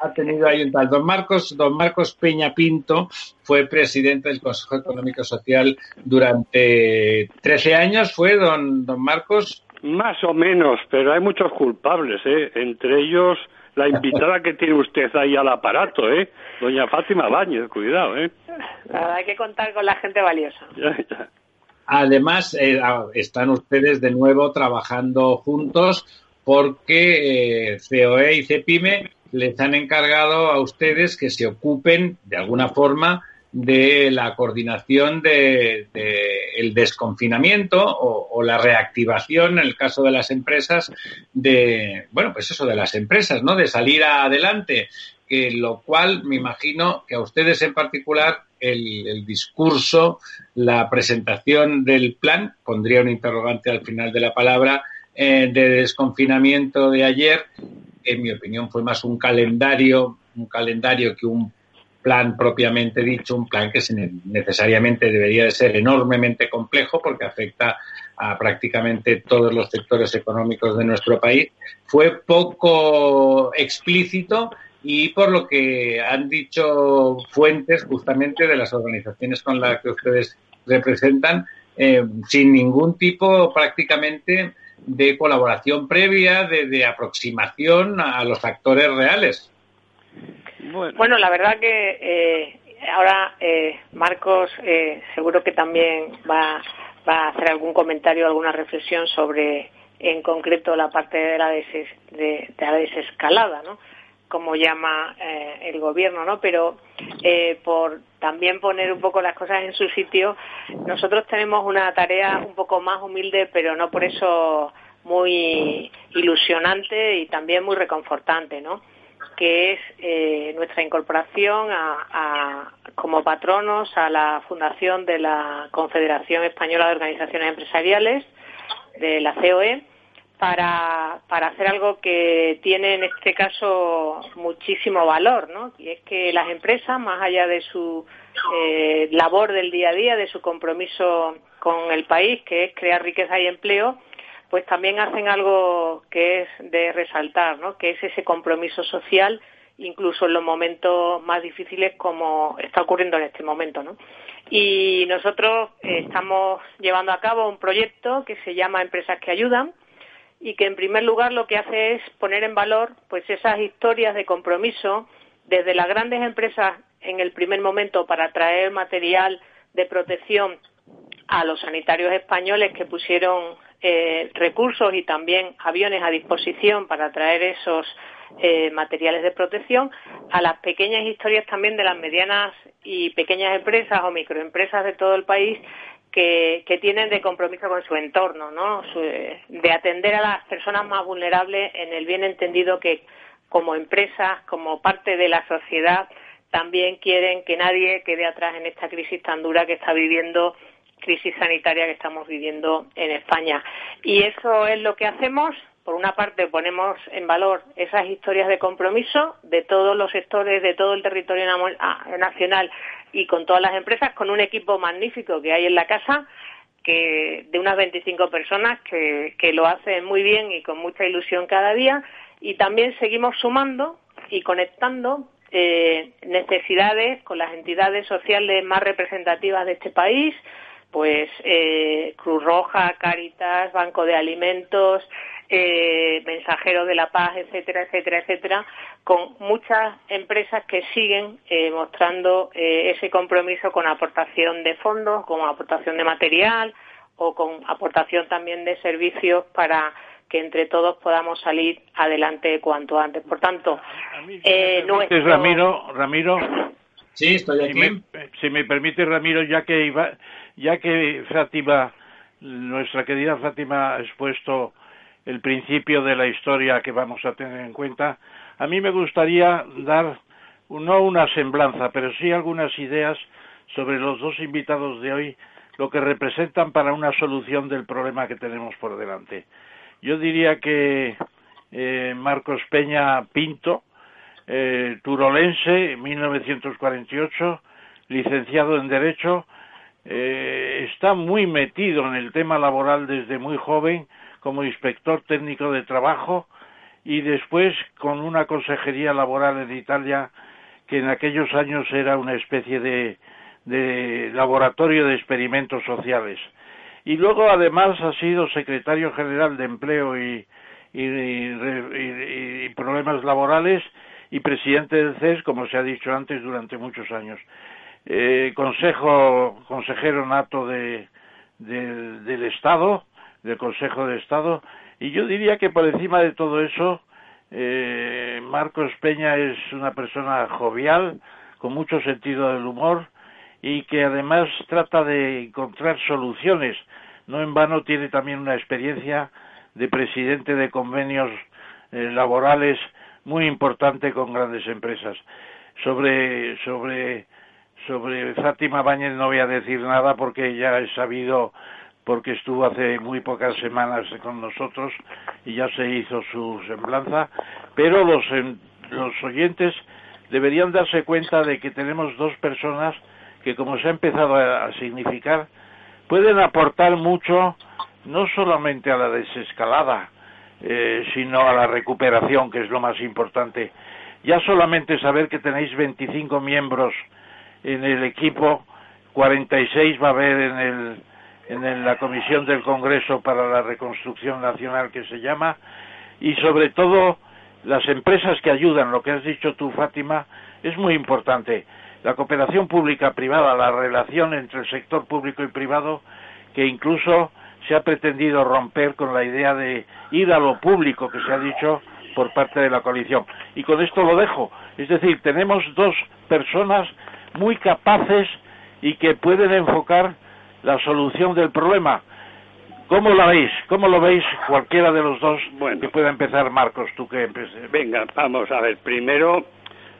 Ha tenido ahí un tal. Don Marcos, don Marcos Peña Pinto fue presidente del Consejo Económico Social durante 13 años, ¿fue don, don Marcos? Más o menos, pero hay muchos culpables, ¿eh? entre ellos la invitada que tiene usted ahí al aparato, ¿eh? Doña Fátima Báñez, cuidado, ¿eh? hay que contar con la gente valiosa. Además, eh, están ustedes de nuevo trabajando juntos porque eh, COE y CEPIME les han encargado a ustedes que se ocupen de alguna forma de la coordinación de, el desconfinamiento o, la reactivación en el caso de las empresas de bueno pues eso de las empresas no de salir adelante que lo cual me imagino que a ustedes en particular el, discurso la presentación del plan pondría un interrogante al final de la palabra eh, de desconfinamiento de ayer en mi opinión fue más un calendario un calendario que un plan propiamente dicho, un plan que necesariamente debería de ser enormemente complejo porque afecta a prácticamente todos los sectores económicos de nuestro país, fue poco explícito y por lo que han dicho fuentes justamente de las organizaciones con las que ustedes representan, eh, sin ningún tipo prácticamente de colaboración previa, de, aproximación a los actores reales. Bueno, la verdad que eh, ahora eh, Marcos eh, seguro que también va, a hacer algún comentario, alguna reflexión sobre en concreto la parte de la, de, la desescalada, ¿no? como llama el gobierno, ¿no? Pero por también poner un poco las cosas en su sitio, nosotros tenemos una tarea un poco más humilde, pero no por eso muy ilusionante y también muy reconfortante, ¿no? Que es eh, nuestra incorporación como patronos a la fundación de la Confederación Española de Organizaciones Empresariales, de la COE, para, hacer algo que tiene en este caso muchísimo valor, ¿no? Y es que las empresas, más allá de su eh, labor del día a día, de su compromiso con el país, que es crear riqueza y empleo, pues también hacen algo que es de resaltar, ¿no? que es ese compromiso social, incluso en los momentos más difíciles como está ocurriendo en este momento. ¿no? Y nosotros eh, estamos llevando a cabo un proyecto que se llama Empresas que Ayudan y que en primer lugar lo que hace es poner en valor pues esas historias de compromiso desde las grandes empresas en el primer momento para traer material de protección a los sanitarios españoles que pusieron eh, recursos y también aviones a disposición para traer esos eh, materiales de protección, a las pequeñas historias también de las medianas y pequeñas empresas o microempresas de todo el país que, tienen de compromiso con su entorno, ¿no? de atender a las personas más vulnerables en el bien entendido que como empresas, como parte de la sociedad, también quieren que nadie quede atrás en esta crisis tan dura que está viviendo crisis sanitaria que estamos viviendo en España. Y eso es lo que hacemos. Por una parte, ponemos en valor esas historias de compromiso de todos los sectores, de todo el territorio ah, nacional y con todas las empresas, con un equipo magnífico que hay en la casa, que de unas 25 personas que, que lo hacen muy bien y con mucha ilusión cada día. Y también seguimos sumando y conectando eh, necesidades con las entidades sociales más representativas de este país, pues eh, Cruz Roja, Caritas, Banco de Alimentos, eh, Mensajero de la Paz, etcétera, etcétera, etcétera, con muchas empresas que siguen eh, mostrando eh, ese compromiso con aportación de fondos, con aportación de material o con aportación también de servicios para que entre todos podamos salir adelante cuanto antes. Por tanto, eh, nuestro... Ramiro, Ramiro, sí, estoy aquí. Si me, si me permite, Ramiro, ya que iba, ya que Fátima, nuestra querida Fátima ha expuesto el principio de la historia que vamos a tener en cuenta, a mí me gustaría dar no una semblanza, pero sí algunas ideas sobre los dos invitados de hoy, lo que representan para una solución del problema que tenemos por delante. Yo diría que eh, Marcos Peña Pinto, eh, turolense, 1948, licenciado en Derecho, eh, está muy metido en el tema laboral desde muy joven como inspector técnico de trabajo y después con una consejería laboral en Italia que en aquellos años era una especie de, laboratorio de experimentos sociales. Y luego además ha sido secretario general de Empleo y, y, Problemas Laborales y presidente del CES, como se ha dicho antes, durante muchos años eh, consejo, consejero nato de, del Estado, del Consejo de Estado, y yo diría que por encima de todo eso, eh, Marcos Peña es una persona jovial, con mucho sentido del humor, y que además trata de encontrar soluciones. No en vano tiene también una experiencia de presidente de convenios eh, laborales muy importante con grandes empresas. Sobre, sobre, sobre Fátima Báñez no voy a decir nada porque ya he sabido, porque estuvo hace muy pocas semanas con nosotros y ya se hizo su semblanza, pero los, los oyentes deberían darse cuenta de que tenemos dos personas que, como se ha empezado a significar, pueden aportar mucho no solamente a la desescalada, eh, sino a la recuperación, que es lo más importante. Ya solamente saber que tenéis 25 miembros en el equipo, 46 va a haber en, el, en la Comisión del Congreso para la Reconstrucción Nacional que se llama, y sobre todo las empresas que ayudan, lo que has dicho tú, Fátima, es muy importante. La cooperación pública-privada, la relación entre el sector público y privado, que incluso se ha pretendido romper con la idea de ir a lo público que se ha dicho por parte de la coalición. Y con esto lo dejo. Es decir, tenemos dos personas muy capaces y que pueden enfocar la solución del problema. ¿Cómo la veis? ¿Cómo lo veis cualquiera de los dos bueno, que pueda empezar? Marcos, tú que empieces. Venga, vamos a ver. Primero,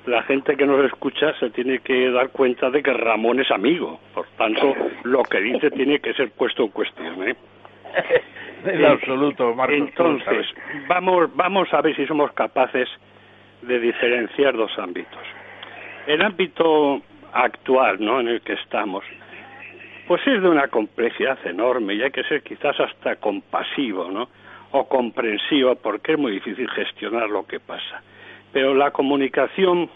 la gente que nos escucha se tiene que dar cuenta de que Ramón es amigo. Por tanto, lo que dice tiene que ser puesto en cuestión. ¿eh? en absoluto, Marcos. Entonces, vamos, vamos a ver si somos capaces de diferenciar dos ámbitos. El ámbito actual, ¿no? En el que estamos, pues es de una complejidad enorme y hay que ser quizás hasta compasivo, ¿no? O comprensivo, porque es muy difícil gestionar lo que pasa. Pero la comunicación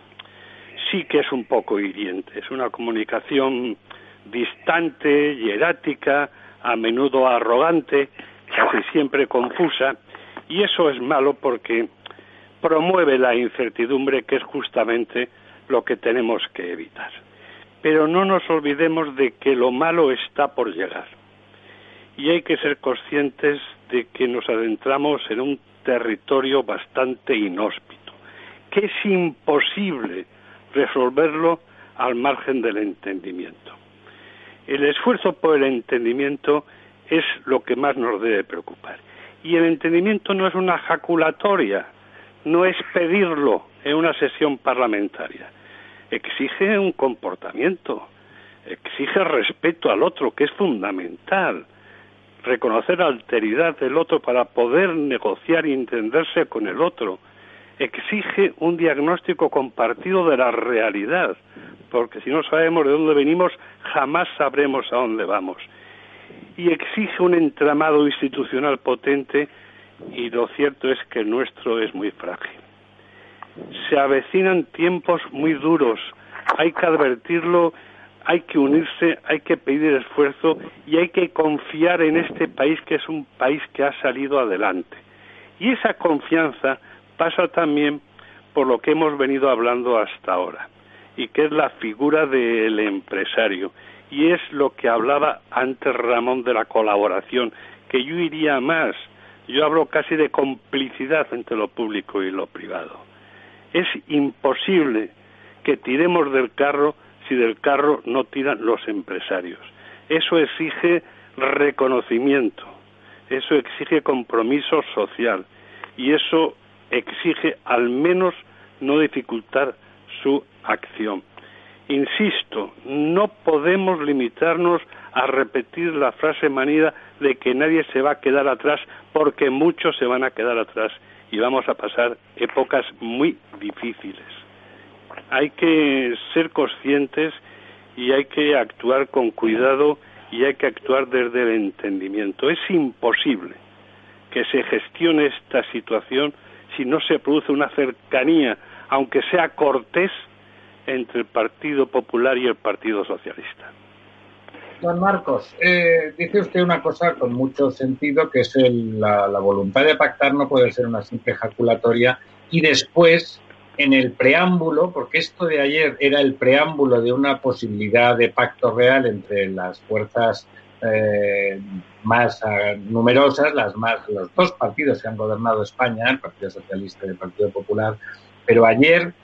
sí que es un poco hiriente, es una comunicación distante, hierática, a menudo arrogante, casi siempre confusa, y eso es malo porque promueve la incertidumbre que es justamente lo que tenemos que evitar. Pero no nos olvidemos de que lo malo está por llegar. Y hay que ser conscientes de que nos adentramos en un territorio bastante inhóspito, que es imposible resolverlo al margen del entendimiento. El esfuerzo por el entendimiento es lo que más nos debe preocupar. Y el entendimiento no es una jaculatoria, no es pedirlo en una sesión parlamentaria. Exige un comportamiento, exige respeto al otro, que es fundamental. Reconocer la alteridad del otro para poder negociar y entenderse con el otro. Exige un diagnóstico compartido de la realidad, porque si no sabemos de dónde venimos, jamás sabremos a dónde vamos. Y exige un entramado institucional potente y lo cierto es que el nuestro es muy frágil. Se avecinan tiempos muy duros, hay que advertirlo, hay que unirse, hay que pedir esfuerzo y hay que confiar en este país que es un país que ha salido adelante. Y esa confianza pasa también por lo que hemos venido hablando hasta ahora y que es la figura del empresario. Y es lo que hablaba antes Ramón de la colaboración, que yo iría más. Yo hablo casi de complicidad entre lo público y lo privado. Es imposible que tiremos del carro si del carro no tiran los empresarios. Eso exige reconocimiento, eso exige compromiso social y eso exige al menos no dificultar su acción. Insisto, no podemos limitarnos a repetir la frase manida de que nadie se va a quedar atrás porque muchos se van a quedar atrás y vamos a pasar épocas muy difíciles. Hay que ser conscientes y hay que actuar con cuidado y hay que actuar desde el entendimiento. Es imposible que se gestione esta situación si no se produce una cercanía, aunque sea cortés, entre el Partido Popular y el Partido Socialista. Don Marcos, eh, dice usted una cosa con mucho sentido, que es la, voluntad de pactar no puede ser una simple ejaculatoria y después, en el preámbulo, porque esto de ayer era el preámbulo de una posibilidad de pacto real entre las fuerzas eh, más eh, numerosas, las más, los dos partidos que han gobernado España, el Partido Socialista y el Partido Popular, pero ayer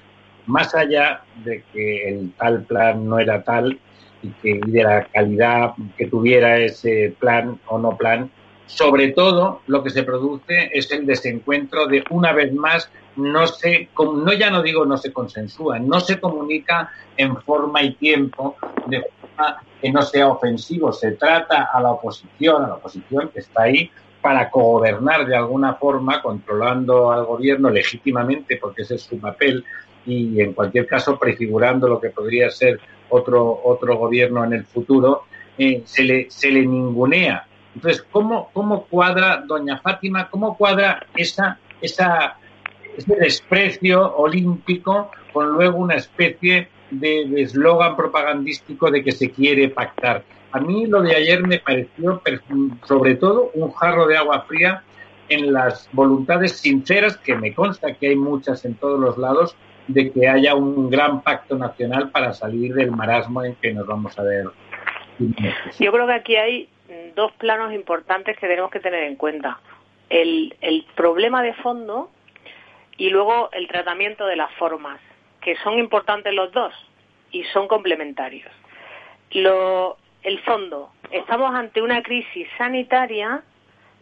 más allá de que el tal plan no era tal, y, que, y de la calidad que tuviera ese plan o no plan. Sobre todo, lo que se produce es el desencuentro de, una vez más, no se, no ya no digo no se consensúa, no se comunica en forma y tiempo de forma que no sea ofensivo. Se trata a la oposición, a la oposición que está ahí para cogobernar de alguna forma, controlando al gobierno legítimamente, porque ese es su papel, y en cualquier caso prefigurando lo que podría ser otro, otro gobierno en el futuro, eh, se, le, se le ningunea. Entonces, ¿cómo, ¿cómo cuadra, doña Fátima, cómo cuadra esa, esa, ese desprecio olímpico con luego una especie de eslogan propagandístico de que se quiere pactar? A mí lo de ayer me pareció, sobre todo, un jarro de agua fría en las voluntades sinceras, que me consta que hay muchas en todos los lados, de que haya un gran pacto nacional para salir del marasmo en que nos vamos a ver. Yo creo que aquí hay dos planos importantes que tenemos que tener en cuenta. El, el problema de fondo y luego el tratamiento de las formas, que son importantes los dos y son complementarios. Lo, el fondo. Estamos ante una crisis sanitaria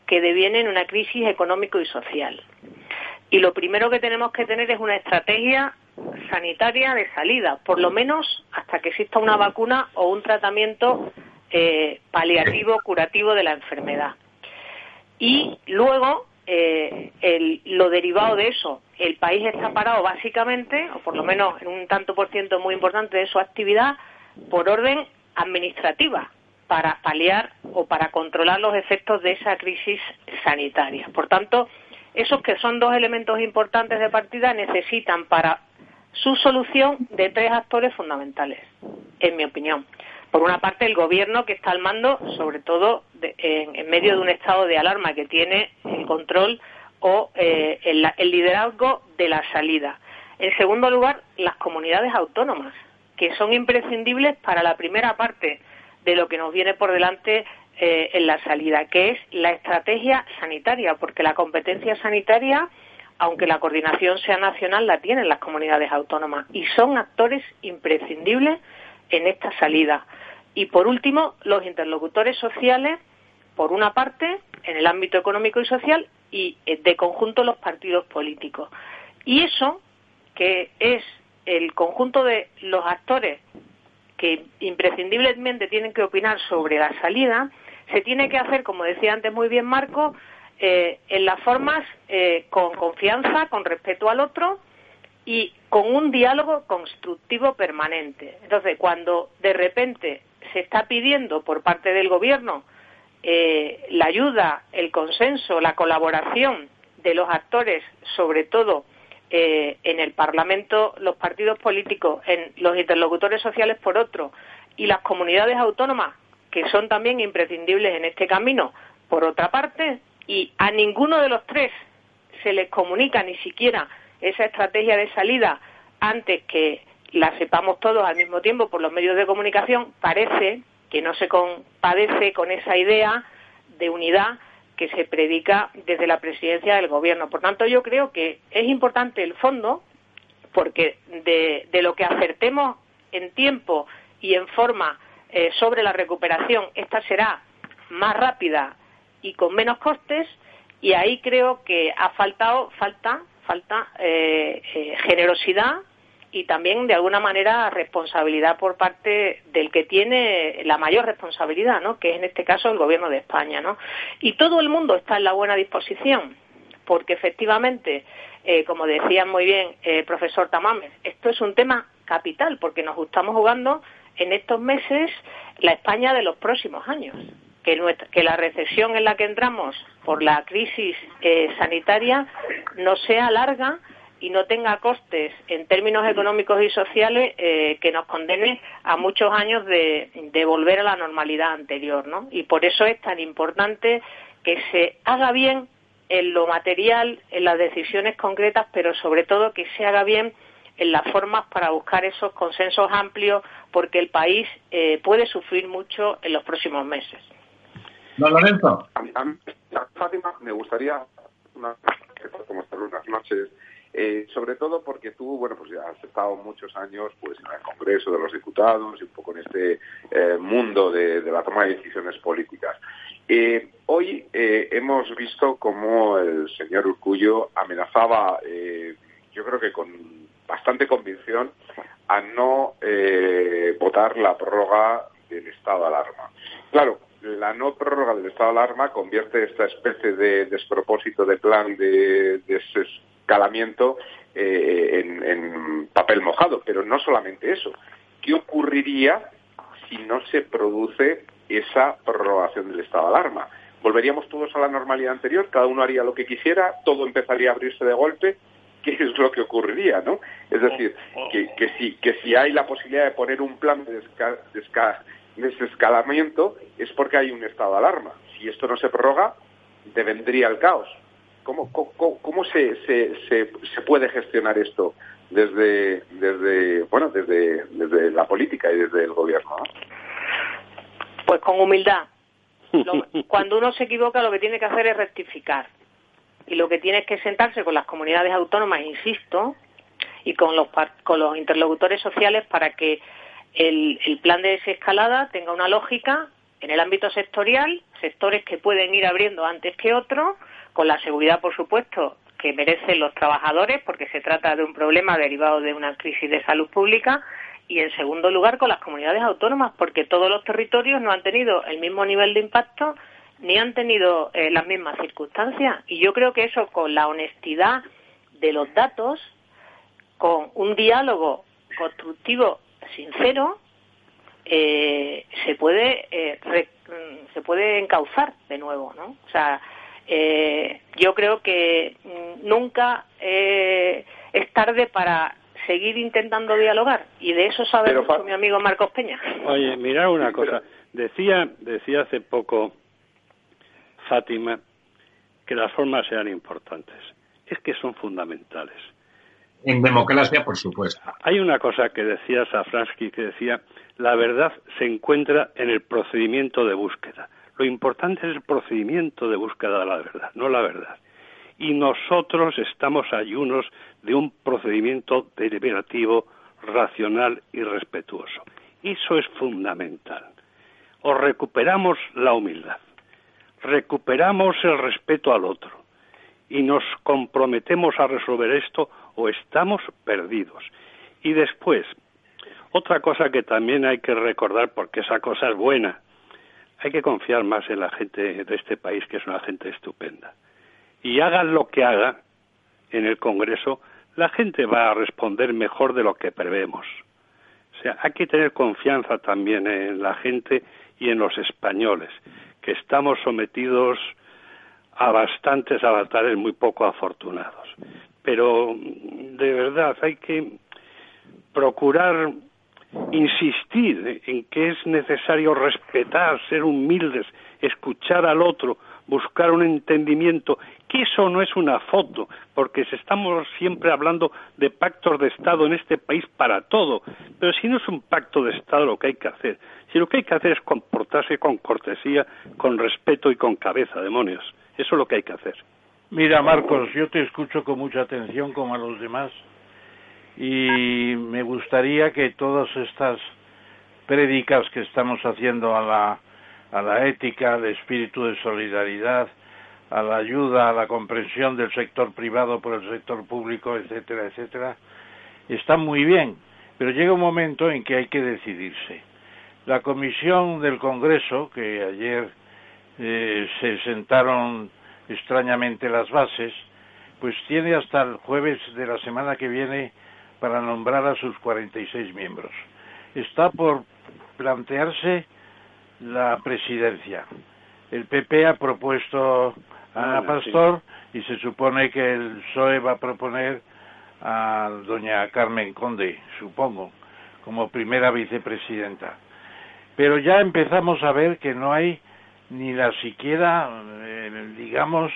que deviene en una crisis económico y social. Y lo primero que tenemos que tener es una estrategia sanitaria de salida, por lo menos hasta que exista una vacuna o un tratamiento eh, paliativo, curativo de la enfermedad. Y luego, eh, lo derivado de eso, el país está parado básicamente, o por lo menos en un tanto por ciento muy importante de su actividad, por orden administrativa para paliar o para controlar los efectos de esa crisis sanitaria. Por tanto, esos que son dos elementos importantes de partida necesitan para su solución de tres actores fundamentales, en mi opinión. Por una parte, el gobierno que está al mando, sobre todo en, medio de un estado de alarma que tiene el control o eh, el liderazgo de la salida. En segundo lugar, las comunidades autónomas, que son imprescindibles para la primera parte de lo que nos viene por delante eh, en la salida, que es la estrategia sanitaria, porque la competencia sanitaria, aunque la coordinación sea nacional, la tienen las comunidades autónomas y son actores imprescindibles en esta salida. Y por último, los interlocutores sociales, por una parte, en el ámbito económico y social, y eh, de conjunto los partidos políticos. Y eso, que es el conjunto de los actores que imprescindiblemente tienen que opinar sobre la salida, se tiene que hacer, como decía antes muy bien Marco, eh, en las formas eh, con confianza, con respeto al otro y con un diálogo constructivo permanente. Entonces, cuando de repente se está pidiendo por parte del Gobierno eh, la ayuda, el consenso, la colaboración de los actores, sobre todo eh, en el Parlamento los partidos políticos, en los interlocutores sociales por otro y las comunidades autónomas, que son también imprescindibles en este camino, por otra parte, y a ninguno de los tres se les comunica ni siquiera esa estrategia de salida antes que la sepamos todos al mismo tiempo por los medios de comunicación, parece que no se compadece con esa idea de unidad que se predica desde la presidencia del gobierno. Por tanto, yo creo que es importante el fondo, porque de, lo que acertemos en tiempo y en forma eh, sobre la recuperación, esta será más rápida y con menos costes, y ahí creo que ha faltado, falta, falta eh, eh, generosidad y también de alguna manera responsabilidad por parte del que tiene la mayor responsabilidad, ¿no? que es en este caso el gobierno de España. ¿no? Y todo el mundo está en la buena disposición, porque efectivamente, eh, como decía muy bien el profesor Tamames, esto es un tema capital, porque nos estamos jugando en estos meses la España de los próximos años. Que, que la recesión en la que entramos por la crisis eh, sanitaria no sea larga y no tenga costes en términos económicos y sociales eh, que nos condene a muchos años de, volver a la normalidad anterior, ¿no? Y por eso es tan importante que se haga bien en lo material, en las decisiones concretas, pero sobre todo que se haga bien en las formas para buscar esos consensos amplios, porque el país eh, puede sufrir mucho en los próximos meses. No, Lorenzo. A, Fátima, me gustaría, una, como unas noches, Eh, sobre todo porque tú, bueno, pues ya has estado muchos años pues en el Congreso de los Diputados y un poco en este eh, mundo de, la toma de decisiones políticas. Eh, hoy hemos visto cómo el señor Urcullo amenazaba, yo creo que con bastante convicción, a no votar la prórroga del estado de alarma. Claro, la no prórroga del estado de alarma convierte esta especie de despropósito de plan de, desescalamiento eh, en, papel mojado. Pero no solamente eso. ¿Qué ocurriría si no se produce esa prorrogación del estado de alarma? ¿Volveríamos todos a la normalidad anterior? ¿Cada uno haría lo que quisiera? ¿Todo empezaría a abrirse de golpe? ¿Qué es lo que ocurriría, no? Es decir, que, que, si, que si hay la posibilidad de poner un plan de, desca, desescalamiento es porque hay un estado de alarma. Si esto no se prorroga, devendría el caos. ¿Cómo, cómo, se, se, se, puede gestionar esto desde, desde, bueno, desde, desde la política y desde el gobierno? Pues con humildad. cuando uno se equivoca, lo que tiene que hacer es rectificar. Y lo que tiene es que sentarse con las comunidades autónomas, insisto, y con los, con los interlocutores sociales para que el, plan de desescalada tenga una lógica en el ámbito sectorial, sectores que pueden ir abriendo antes que otros, con la seguridad, por supuesto, que merecen los trabajadores, porque se trata de un problema derivado de una crisis de salud pública, y en segundo lugar con las comunidades autónomas, porque todos los territorios no han tenido el mismo nivel de impacto ni han tenido eh, las mismas circunstancias. Y yo creo que eso, con la honestidad de los datos, con un diálogo constructivo sincero, eh, se puede eh, mm, se puede encauzar de nuevo, ¿no? O sea, eh, yo creo que mm, nunca es tarde para seguir intentando dialogar y de eso sabe mucho mi amigo Marcos Peña. Oye, mira una cosa, decía decía hace poco Fátima que las formas sean importantes. Es que son fundamentales. En democracia, por supuesto. Hay una cosa que decía Safransky, que decía, la verdad se encuentra en el procedimiento de búsqueda. Lo importante es el procedimiento de búsqueda de la verdad, no la verdad. Y nosotros estamos ayunos de un procedimiento deliberativo, racional y respetuoso. Eso es fundamental. O recuperamos la humildad, recuperamos el respeto al otro y nos comprometemos a resolver esto o estamos perdidos. Y después, otra cosa que también hay que recordar, porque esa cosa es buena, hay que confiar más en la gente de este país, que es una gente estupenda. Y hagan lo que haga en el Congreso, la gente va a responder mejor de lo que prevemos. O sea, hay que tener confianza también en la gente y en los españoles, estamos sometidos a bastantes avatares muy poco afortunados. Pero de verdad hay que procurar insistir en que es necesario respetar, ser humildes, escuchar al otro, buscar un entendimiento, que eso no es una foto, porque estamos siempre hablando de pactos de Estado en este país para todo, pero si no es un pacto de Estado lo que hay que hacer, si lo que hay que hacer es comportarse con cortesía, con respeto y con cabeza, demonios, eso es lo que hay que hacer. Mira, Marcos, yo te escucho con mucha atención como a los demás y me gustaría que todas estas prédicas que estamos haciendo a la, a la ética, al espíritu de solidaridad, a la ayuda, a la comprensión del sector privado por el sector público, etcétera, etcétera, están muy bien, pero llega un momento en que hay que decidirse. La comisión del Congreso, que ayer eh, se sentaron extrañamente las bases, pues tiene hasta el jueves de la semana que viene para nombrar a sus 46 miembros. Está por plantearse la presidencia. El PP ha propuesto a Ana Pastor y se supone que el PSOE va a proponer a doña Carmen Conde, supongo, como primera vicepresidenta. Pero ya empezamos a ver que no hay ni la siquiera, eh, digamos,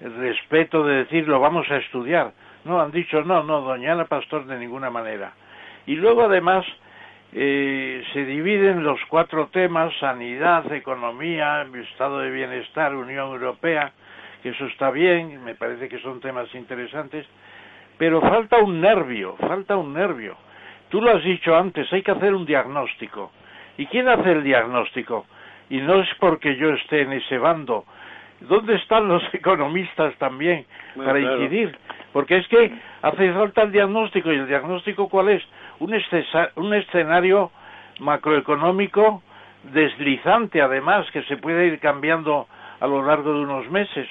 el respeto de decir lo vamos a estudiar. No, han dicho no, no, doña Ana Pastor de ninguna manera. Y luego además eh, se dividen los cuatro temas, sanidad, economía, estado de bienestar, Unión Europea, que eso está bien, me parece que son temas interesantes, pero falta un nervio, falta un nervio. Tú lo has dicho antes, hay que hacer un diagnóstico. ¿Y quién hace el diagnóstico? Y no es porque yo esté en ese bando. ¿Dónde están los economistas también para incidir? Porque es que hace falta el diagnóstico. ¿Y el diagnóstico cuál es? Un, un escenario macroeconómico deslizante, además, que se puede ir cambiando a lo largo de unos meses.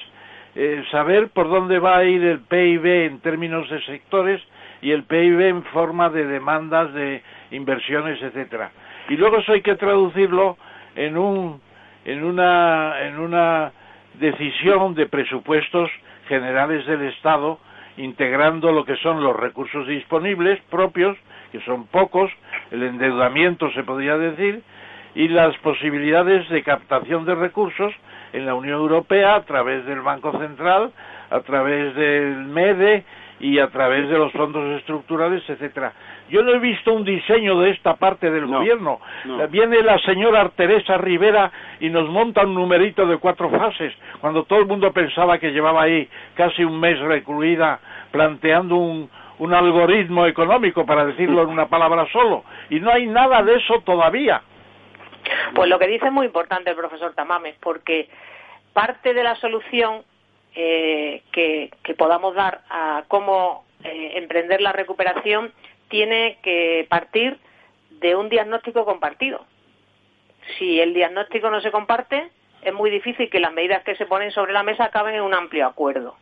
Eh, saber por dónde va a ir el PIB en términos de sectores y el PIB en forma de demandas de inversiones, etcétera. Y luego eso hay que traducirlo en un en una en una decisión de presupuestos generales del Estado integrando lo que son los recursos disponibles propios, que son pocos, el endeudamiento se podría decir, y las posibilidades de captación de recursos en la Unión Europea a través del Banco Central, a través del MEDE y a través de los fondos estructurales, etcétera. Yo no he visto un diseño de esta parte del gobierno. Viene la señora Teresa Rivera y nos monta un numerito de cuatro fases, cuando todo el mundo pensaba que llevaba ahí casi un mes recluida planteando un, un algoritmo económico, para decirlo en una palabra solo. Y no hay nada de eso todavía. Pues lo que dice es muy importante el profesor Tamames, porque parte de la solución eh, que, podamos dar a cómo eh, emprender la recuperación tiene que partir de un diagnóstico compartido. Si el diagnóstico no se comparte, es muy difícil que las medidas que se ponen sobre la mesa acaben en un amplio acuerdo.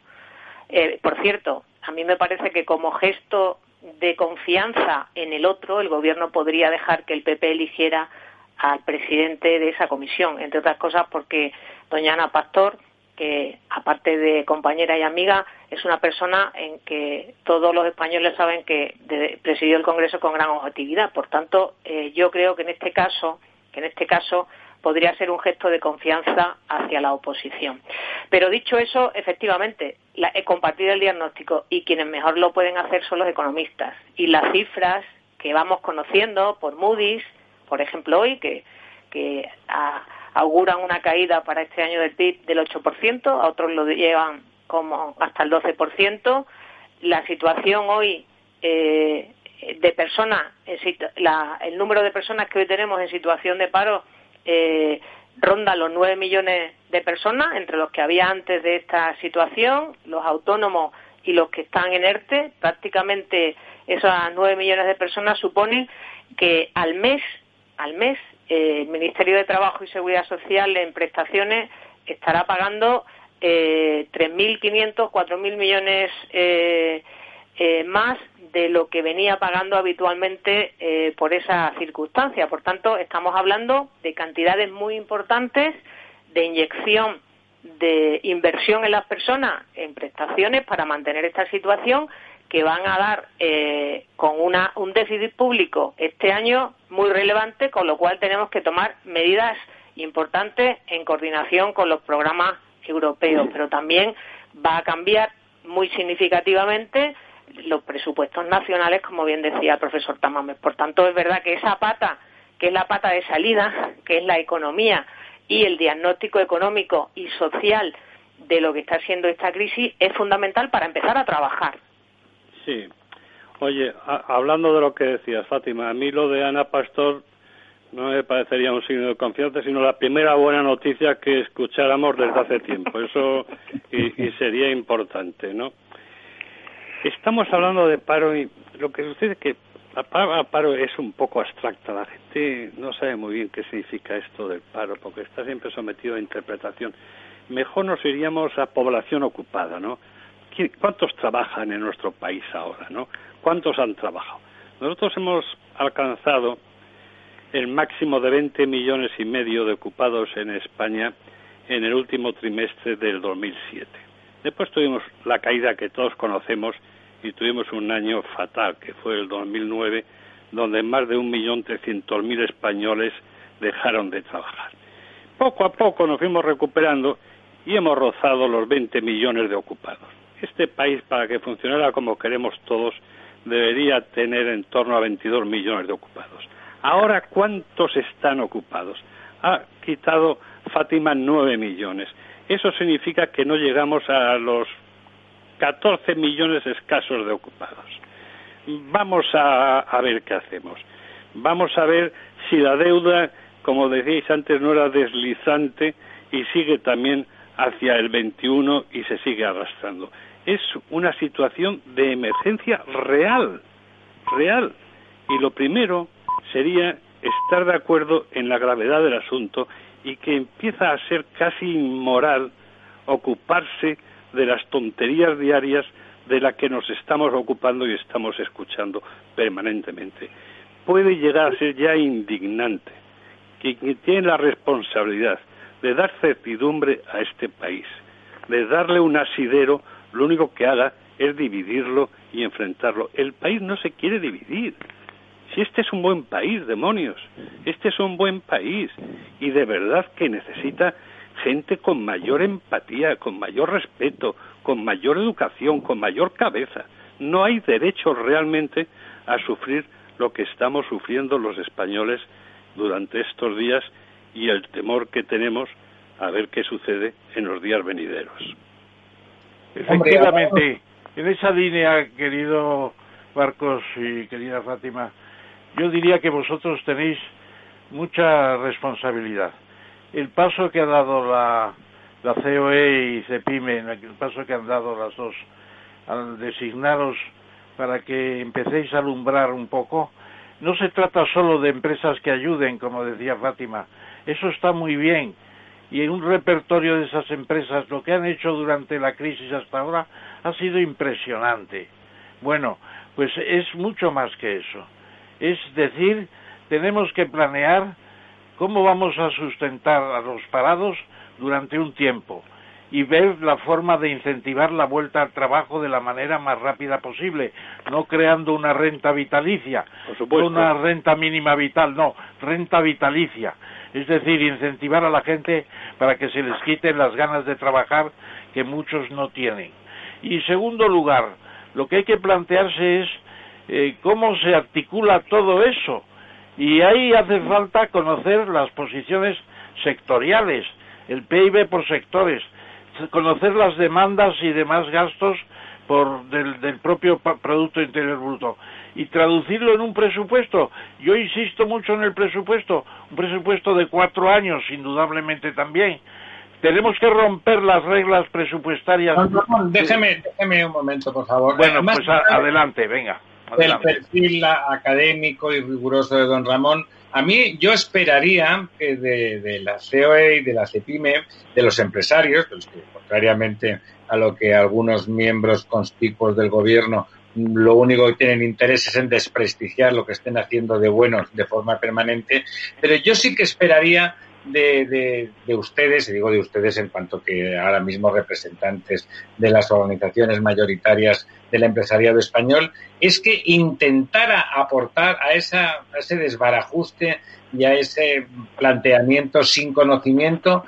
Eh, por cierto, a mí me parece que como gesto de confianza en el otro, el Gobierno podría dejar que el PP eligiera al presidente de esa comisión, entre otras cosas porque doña Ana Pastor, que aparte de compañera y amiga, es una persona en que todos los españoles saben que presidió el Congreso con gran objetividad. Por tanto, eh, yo creo que en este caso, que en este caso podría ser un gesto de confianza hacia la oposición. Pero dicho eso, efectivamente, la, he compartido el diagnóstico y quienes mejor lo pueden hacer son los economistas. Y las cifras que vamos conociendo por Moody's, por ejemplo, hoy, que, auguran una caída para este año del PIB del 8%, a otros lo llevan como hasta el 12%. La situación hoy eh, de personas, el número de personas que hoy tenemos en situación de paro eh, ronda los 9 millones de personas, entre los que había antes de esta situación, los autónomos y los que están en ERTE. Prácticamente esas 9 millones de personas suponen que al mes al mes, eh, el Ministerio de Trabajo y Seguridad Social en prestaciones estará pagando eh, 3.500, 4.000 millones eh, eh, más de lo que venía pagando habitualmente por esa circunstancia. Por tanto, estamos hablando de cantidades muy importantes de inyección de inversión en las personas en prestaciones para mantener esta situación que van a dar eh, con una, un déficit público este año muy relevante, con lo cual tenemos que tomar medidas importantes en coordinación con los programas europeos, pero también va a cambiar muy significativamente los presupuestos nacionales, como bien decía el profesor Tamames. Por tanto, es verdad que esa pata, que es la pata de salida, que es la economía y el diagnóstico económico y social de lo que está siendo esta crisis, es fundamental para empezar a trabajar. Sí. Oye, hablando de lo que decías, Fátima, a mí lo de Ana Pastor no me parecería un signo de confianza, sino la primera buena noticia que escucháramos desde hace tiempo. Eso y, sería importante, ¿no? Estamos hablando de paro y lo que sucede es que a paro es un poco abstracta. La gente no sabe muy bien qué significa esto del paro, porque está siempre sometido a interpretación. Mejor nos iríamos a población ocupada, ¿no? ¿Cuántos trabajan en nuestro país ahora? ¿no? ¿Cuántos han trabajado? Nosotros hemos alcanzado el máximo de 20 millones y medio de ocupados en España en el último trimestre del 2007. Después tuvimos la caída que todos conocemos y tuvimos un año fatal, que fue el 2009, donde más de 1.300.000 españoles dejaron de trabajar. Poco a poco nos fuimos recuperando y hemos rozado los 20 millones de ocupados. Este país, para que funcionara como queremos todos, debería tener en torno a 22 millones de ocupados. Ahora, ¿cuántos están ocupados? Ha quitado Fátima 9 millones. Eso significa que no llegamos a los 14 millones escasos de ocupados. Vamos a, ver qué hacemos. Vamos a ver si la deuda, como decíais antes, no era deslizante y sigue también hacia el 21 y se sigue arrastrando. Es una situación de emergencia real, real. Y lo primero sería estar de acuerdo en la gravedad del asunto y que empieza a ser casi inmoral ocuparse de las tonterías diarias de las que nos estamos ocupando y estamos escuchando permanentemente. Puede llegar a ser ya indignante que quien tiene la responsabilidad de dar certidumbre a este país, de darle un asidero, lo único que haga es dividirlo y enfrentarlo. El país no se quiere dividir. Si este es un buen país, demonios, este es un buen país y de verdad que necesita gente con mayor empatía, con mayor respeto, con mayor educación, con mayor cabeza. No hay derecho realmente a sufrir lo que estamos sufriendo los españoles durante estos días y el temor que tenemos a ver qué sucede en los días venideros. Efectivamente, en esa línea, querido Marcos y querida Fátima, yo diría que vosotros tenéis mucha responsabilidad. El paso que ha dado la, la COE y CEPIME, el paso que han dado las dos al designaros para que empecéis a alumbrar un poco, no se trata solo de empresas que ayuden, como decía Fátima, eso está muy bien. Y en un repertorio de esas empresas, lo que han hecho durante la crisis hasta ahora ha sido impresionante. Bueno, pues es mucho más que eso. Es decir, tenemos que planear cómo vamos a sustentar a los parados durante un tiempo y ver la forma de incentivar la vuelta al trabajo de la manera más rápida posible, no creando una renta vitalicia, una renta mínima vital, no, renta vitalicia. Es decir, incentivar a la gente para que se les quiten las ganas de trabajar que muchos no tienen. Y segundo lugar, lo que hay que plantearse es eh, cómo se articula todo eso. Y ahí hace falta conocer las posiciones sectoriales, el PIB por sectores, conocer las demandas y demás gastos por del, del propio Producto Interior Bruto y traducirlo en un presupuesto. Yo insisto mucho en el presupuesto, un presupuesto de cuatro años, indudablemente también. Tenemos que romper las reglas presupuestarias. déjeme, déjeme un momento, por favor. Bueno, pues adelante, venga el perfil académico y riguroso de don Ramón, a mí yo esperaría que de, la COE y de la CEPIME, de los empresarios, que contrariamente a lo que algunos miembros conspicuos del gobierno lo único que tienen interés es en desprestigiar lo que estén haciendo de bueno de forma permanente, pero yo sí que esperaría de, de, ustedes, y digo de ustedes en cuanto que ahora mismo representantes de las organizaciones mayoritarias del empresariado español, es que intentara aportar a, esa, a ese desbarajuste y a ese planteamiento sin conocimiento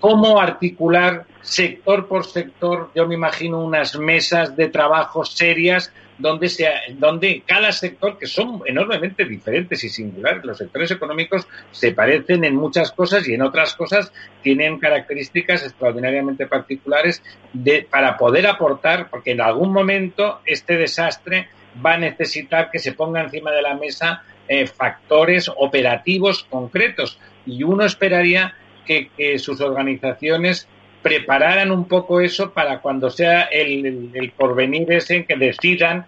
cómo articular sector por sector, yo me imagino unas mesas de trabajo serias donde, sea, donde cada sector, que son enormemente diferentes y singulares, los sectores económicos se parecen en muchas cosas y en otras cosas tienen características extraordinariamente particulares de, para poder aportar, porque en algún momento este desastre va a necesitar que se ponga encima de la mesa eh, factores operativos concretos. Y uno esperaría que, que sus organizaciones prepararan un poco eso para cuando sea el, porvenir ese en que decidan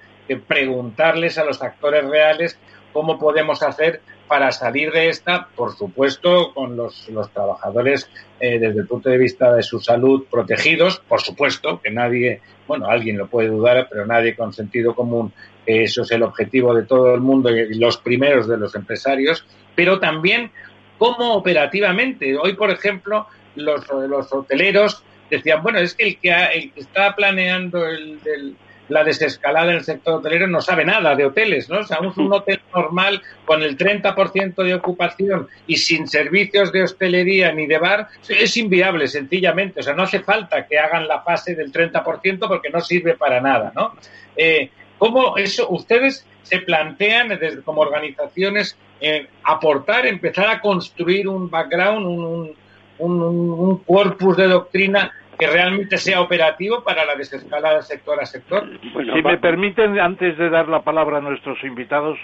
preguntarles a los actores reales cómo podemos hacer para salir de esta, por supuesto, con los, los trabajadores eh, desde el punto de vista de su salud protegidos, por supuesto, que nadie, bueno, alguien lo puede dudar, pero nadie con sentido común, eso es el objetivo de todo el mundo y los primeros de los empresarios, pero también cómo operativamente. Hoy, por ejemplo, los, los hoteleros decían, bueno, es que el que, el que está planeando el, la desescalada en el sector hotelero no sabe nada de hoteles, ¿no? O sea, un, hotel normal con el 30% de ocupación y sin servicios de hostelería ni de bar es inviable, sencillamente. O sea, no hace falta que hagan la fase del 30% porque no sirve para nada, ¿no? Eh, ¿Cómo eso ustedes se plantean desde, como organizaciones eh, aportar, empezar a construir un background, un, un, un, corpus de doctrina que realmente sea operativo para la desescalada sector a sector. si me permiten, antes de dar la palabra a nuestros invitados,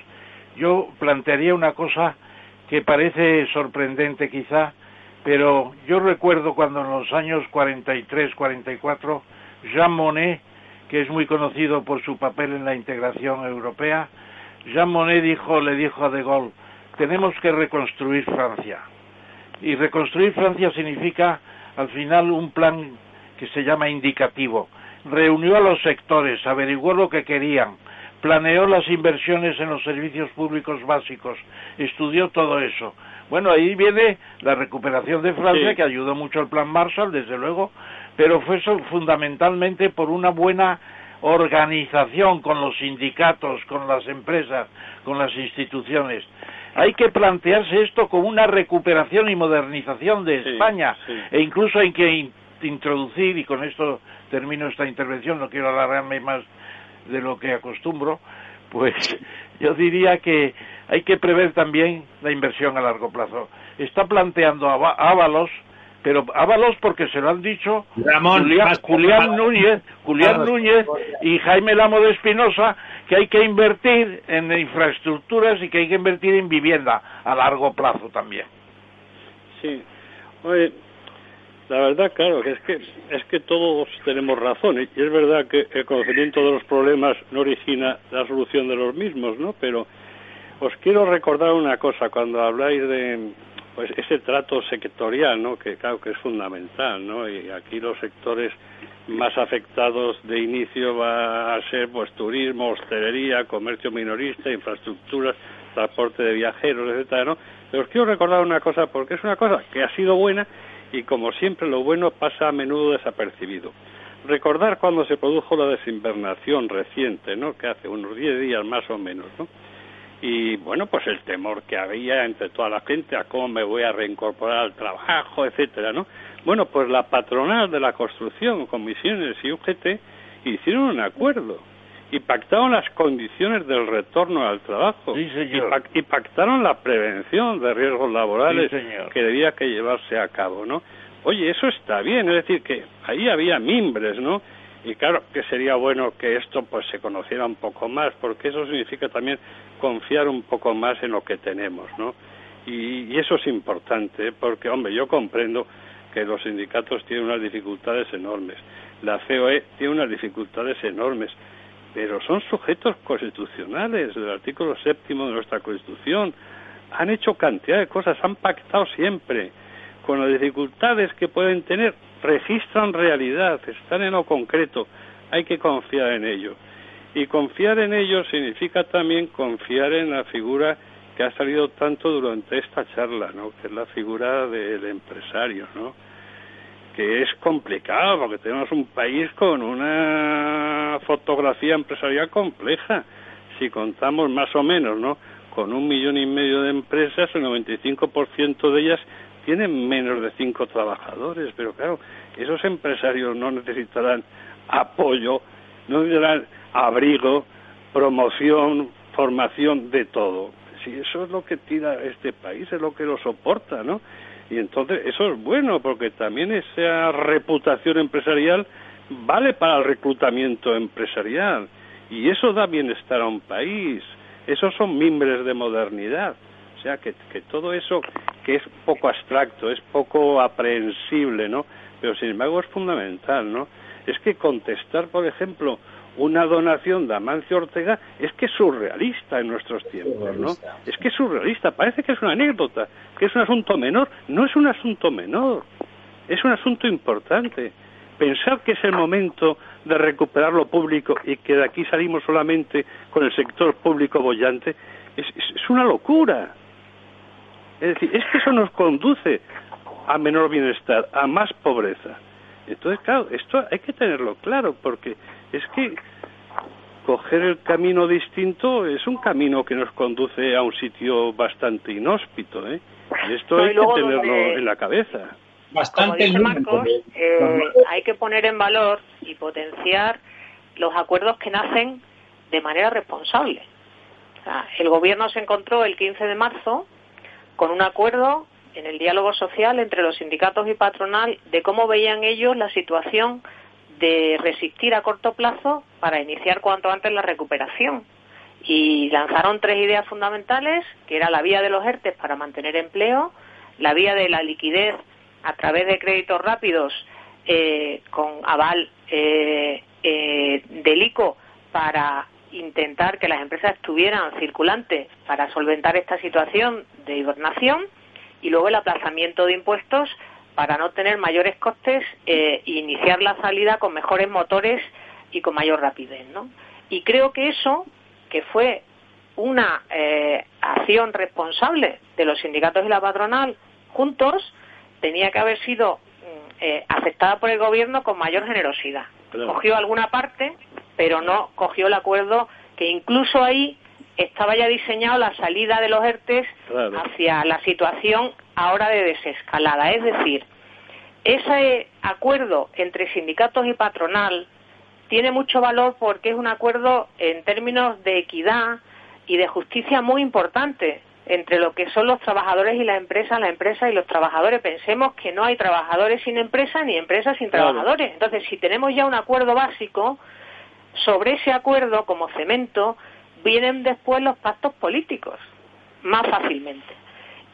yo plantearía una cosa que parece sorprendente quizá, pero yo recuerdo cuando en los años 43, 44, Jean Monnet, que es muy conocido por su papel en la integración europea, Jean Monnet dijo, le dijo a De Gaulle, tenemos que reconstruir Francia. Y reconstruir Francia significa, al final, un plan que se llama indicativo. Reunió a los sectores, averiguó lo que querían, planeó las inversiones en los servicios públicos básicos, estudió todo eso. Bueno, ahí viene la recuperación de Francia, que ayudó mucho al plan Marshall, desde luego, pero fue eso fundamentalmente por una buena organización con los sindicatos, con las empresas, con las instituciones. Hay que plantearse esto como una recuperación y modernización de España e incluso hay que introducir, y con esto termino esta intervención, no quiero alargarme más de lo que acostumbro, pues yo diría que hay que prever también la inversión a largo plazo. Está planteando Ábalos, pero Ábalos porque se lo han dicho Julián, Núñez, Julián Núñez y Jaime Lamo de Espinosa que hay que invertir en infraestructuras y que hay que invertir en vivienda a largo plazo también. Sí. Oye, la verdad, claro, que es que es que todos tenemos razón y es verdad que el conocimiento de los problemas no origina la solución de los mismos, ¿no? Pero os quiero recordar una cosa cuando habláis de pues ese trato sectorial, ¿no? Que claro que es fundamental, ¿no? Y aquí los sectores más afectados de inicio va a ser pues turismo, hostelería, comercio minorista, infraestructuras, transporte de viajeros, etcétera, ¿no? Pero os quiero recordar una cosa porque es una cosa que ha sido buena y como siempre lo bueno pasa a menudo desapercibido. Recordar cuando se produjo la desinvernación reciente, ¿no? Que hace unos 10 días más o menos, ¿no? Y bueno, pues el temor que había entre toda la gente a cómo me voy a reincorporar al trabajo, etcétera, ¿no? Bueno, pues la patronal de la construcción, comisiones y UGT hicieron un acuerdo y pactaron las condiciones del retorno al trabajo Y, pactaron la prevención de riesgos laborales que debía que llevarse a cabo, ¿no? Oye, eso está bien, es decir, que ahí había mimbres, ¿no? Y claro que sería bueno que esto pues se conociera un poco más, porque eso significa también confiar un poco más en lo que tenemos, ¿no? Y, eso es importante, porque, hombre, yo comprendo que los sindicatos tienen unas dificultades enormes, la COE tiene unas dificultades enormes, pero son sujetos constitucionales del artículo séptimo de nuestra Constitución. Han hecho cantidad de cosas, han pactado siempre. Con las dificultades que pueden tener, registran realidad, están en lo concreto. Hay que confiar en ello. Y confiar en ello significa también confiar en la figura que ha salido tanto durante esta charla, ¿no? Que es la figura del empresario, ¿no? que es complicado porque tenemos un país con una fotografía empresarial compleja. Si contamos más o menos, ¿no? Con un millón y medio de empresas, el 95% de ellas tienen menos de cinco trabajadores. Pero claro, esos empresarios no necesitarán apoyo, no necesitarán abrigo, promoción, formación, de todo. Si eso es lo que tira este país, es lo que lo soporta, ¿no? Y entonces eso es bueno porque también esa reputación empresarial vale para el reclutamiento empresarial y eso da bienestar a un país. Esos son mimbres de modernidad. Sea, que, que todo eso que es poco abstracto, es poco aprehensible, ¿no? Pero sin embargo es fundamental, ¿no? Es que contestar, por ejemplo, una donación de Amancio Ortega es que es surrealista en nuestros tiempos, ¿no? Es que es surrealista, parece que es una anécdota, que es un asunto menor, no es un asunto menor, es un asunto importante. Pensar que es el momento de recuperar lo público y que de aquí salimos solamente con el sector público bollante es, es una locura. Es decir, es que eso nos conduce a menor bienestar, a más pobreza. Entonces, claro, esto hay que tenerlo claro, porque es que coger el camino distinto es un camino que nos conduce a un sitio bastante inhóspito, ¿eh? Y esto hay que tenerlo en la cabeza. Bastante Como Marcos, eh, hay que poner en valor y potenciar los acuerdos que nacen de manera responsable. O sea, el gobierno se encontró el 15 de marzo con un acuerdo en el diálogo social entre los sindicatos y patronal de cómo veían ellos la situación de resistir a corto plazo para iniciar cuanto antes la recuperación. Y lanzaron tres ideas fundamentales, que era la vía de los ERTES para mantener empleo, la vía de la liquidez a través de créditos rápidos eh, con aval eh, eh, del ICO para intentar que las empresas estuvieran circulantes para solventar esta situación de hibernación y luego el aplazamiento de impuestos para no tener mayores costes e iniciar la salida con mejores motores y con mayor rapidez. ¿no? Y creo que eso, que fue una eh, acción responsable de los sindicatos y la patronal juntos, tenía que haber sido mm, eh, aceptada por el gobierno con mayor generosidad. Cogió alguna parte, pero no cogió el acuerdo que incluso ahí estaba ya diseñado la salida de los ERTES hacia la situación ahora de desescalada. Es decir, ese acuerdo entre sindicatos y patronal tiene mucho valor porque es un acuerdo en términos de equidad y de justicia muy importante entre lo que son los trabajadores y la empresa, la empresa y los trabajadores. Pensemos que no hay trabajadores sin empresa ni empresas sin trabajadores. Entonces, si tenemos ya un acuerdo básico, sobre ese acuerdo, como cemento, vienen después los pactos políticos, más fácilmente.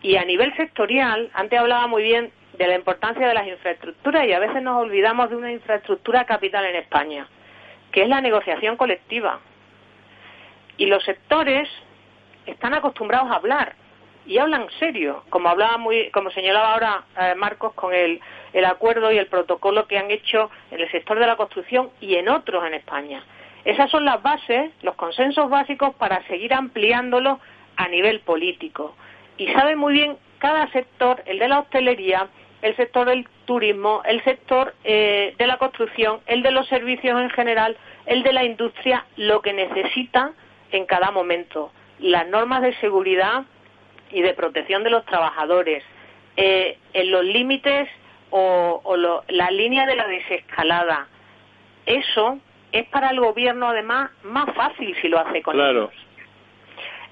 Y a nivel sectorial, antes hablaba muy bien de la importancia de las infraestructuras y a veces nos olvidamos de una infraestructura capital en España, que es la negociación colectiva. Y los sectores están acostumbrados a hablar y hablan serio, como hablaba muy, como señalaba ahora eh, Marcos con el, el acuerdo y el protocolo que han hecho en el sector de la construcción y en otros en España. Esas son las bases, los consensos básicos para seguir ampliándolo a nivel político. Y sabe muy bien cada sector, el de la hostelería, el sector del turismo, el sector eh, de la construcción, el de los servicios en general, el de la industria, lo que necesita en cada momento. Las normas de seguridad y de protección de los trabajadores, eh, en los límites o, la línea de la desescalada. Eso es para el gobierno, además, más fácil si lo hace con claro.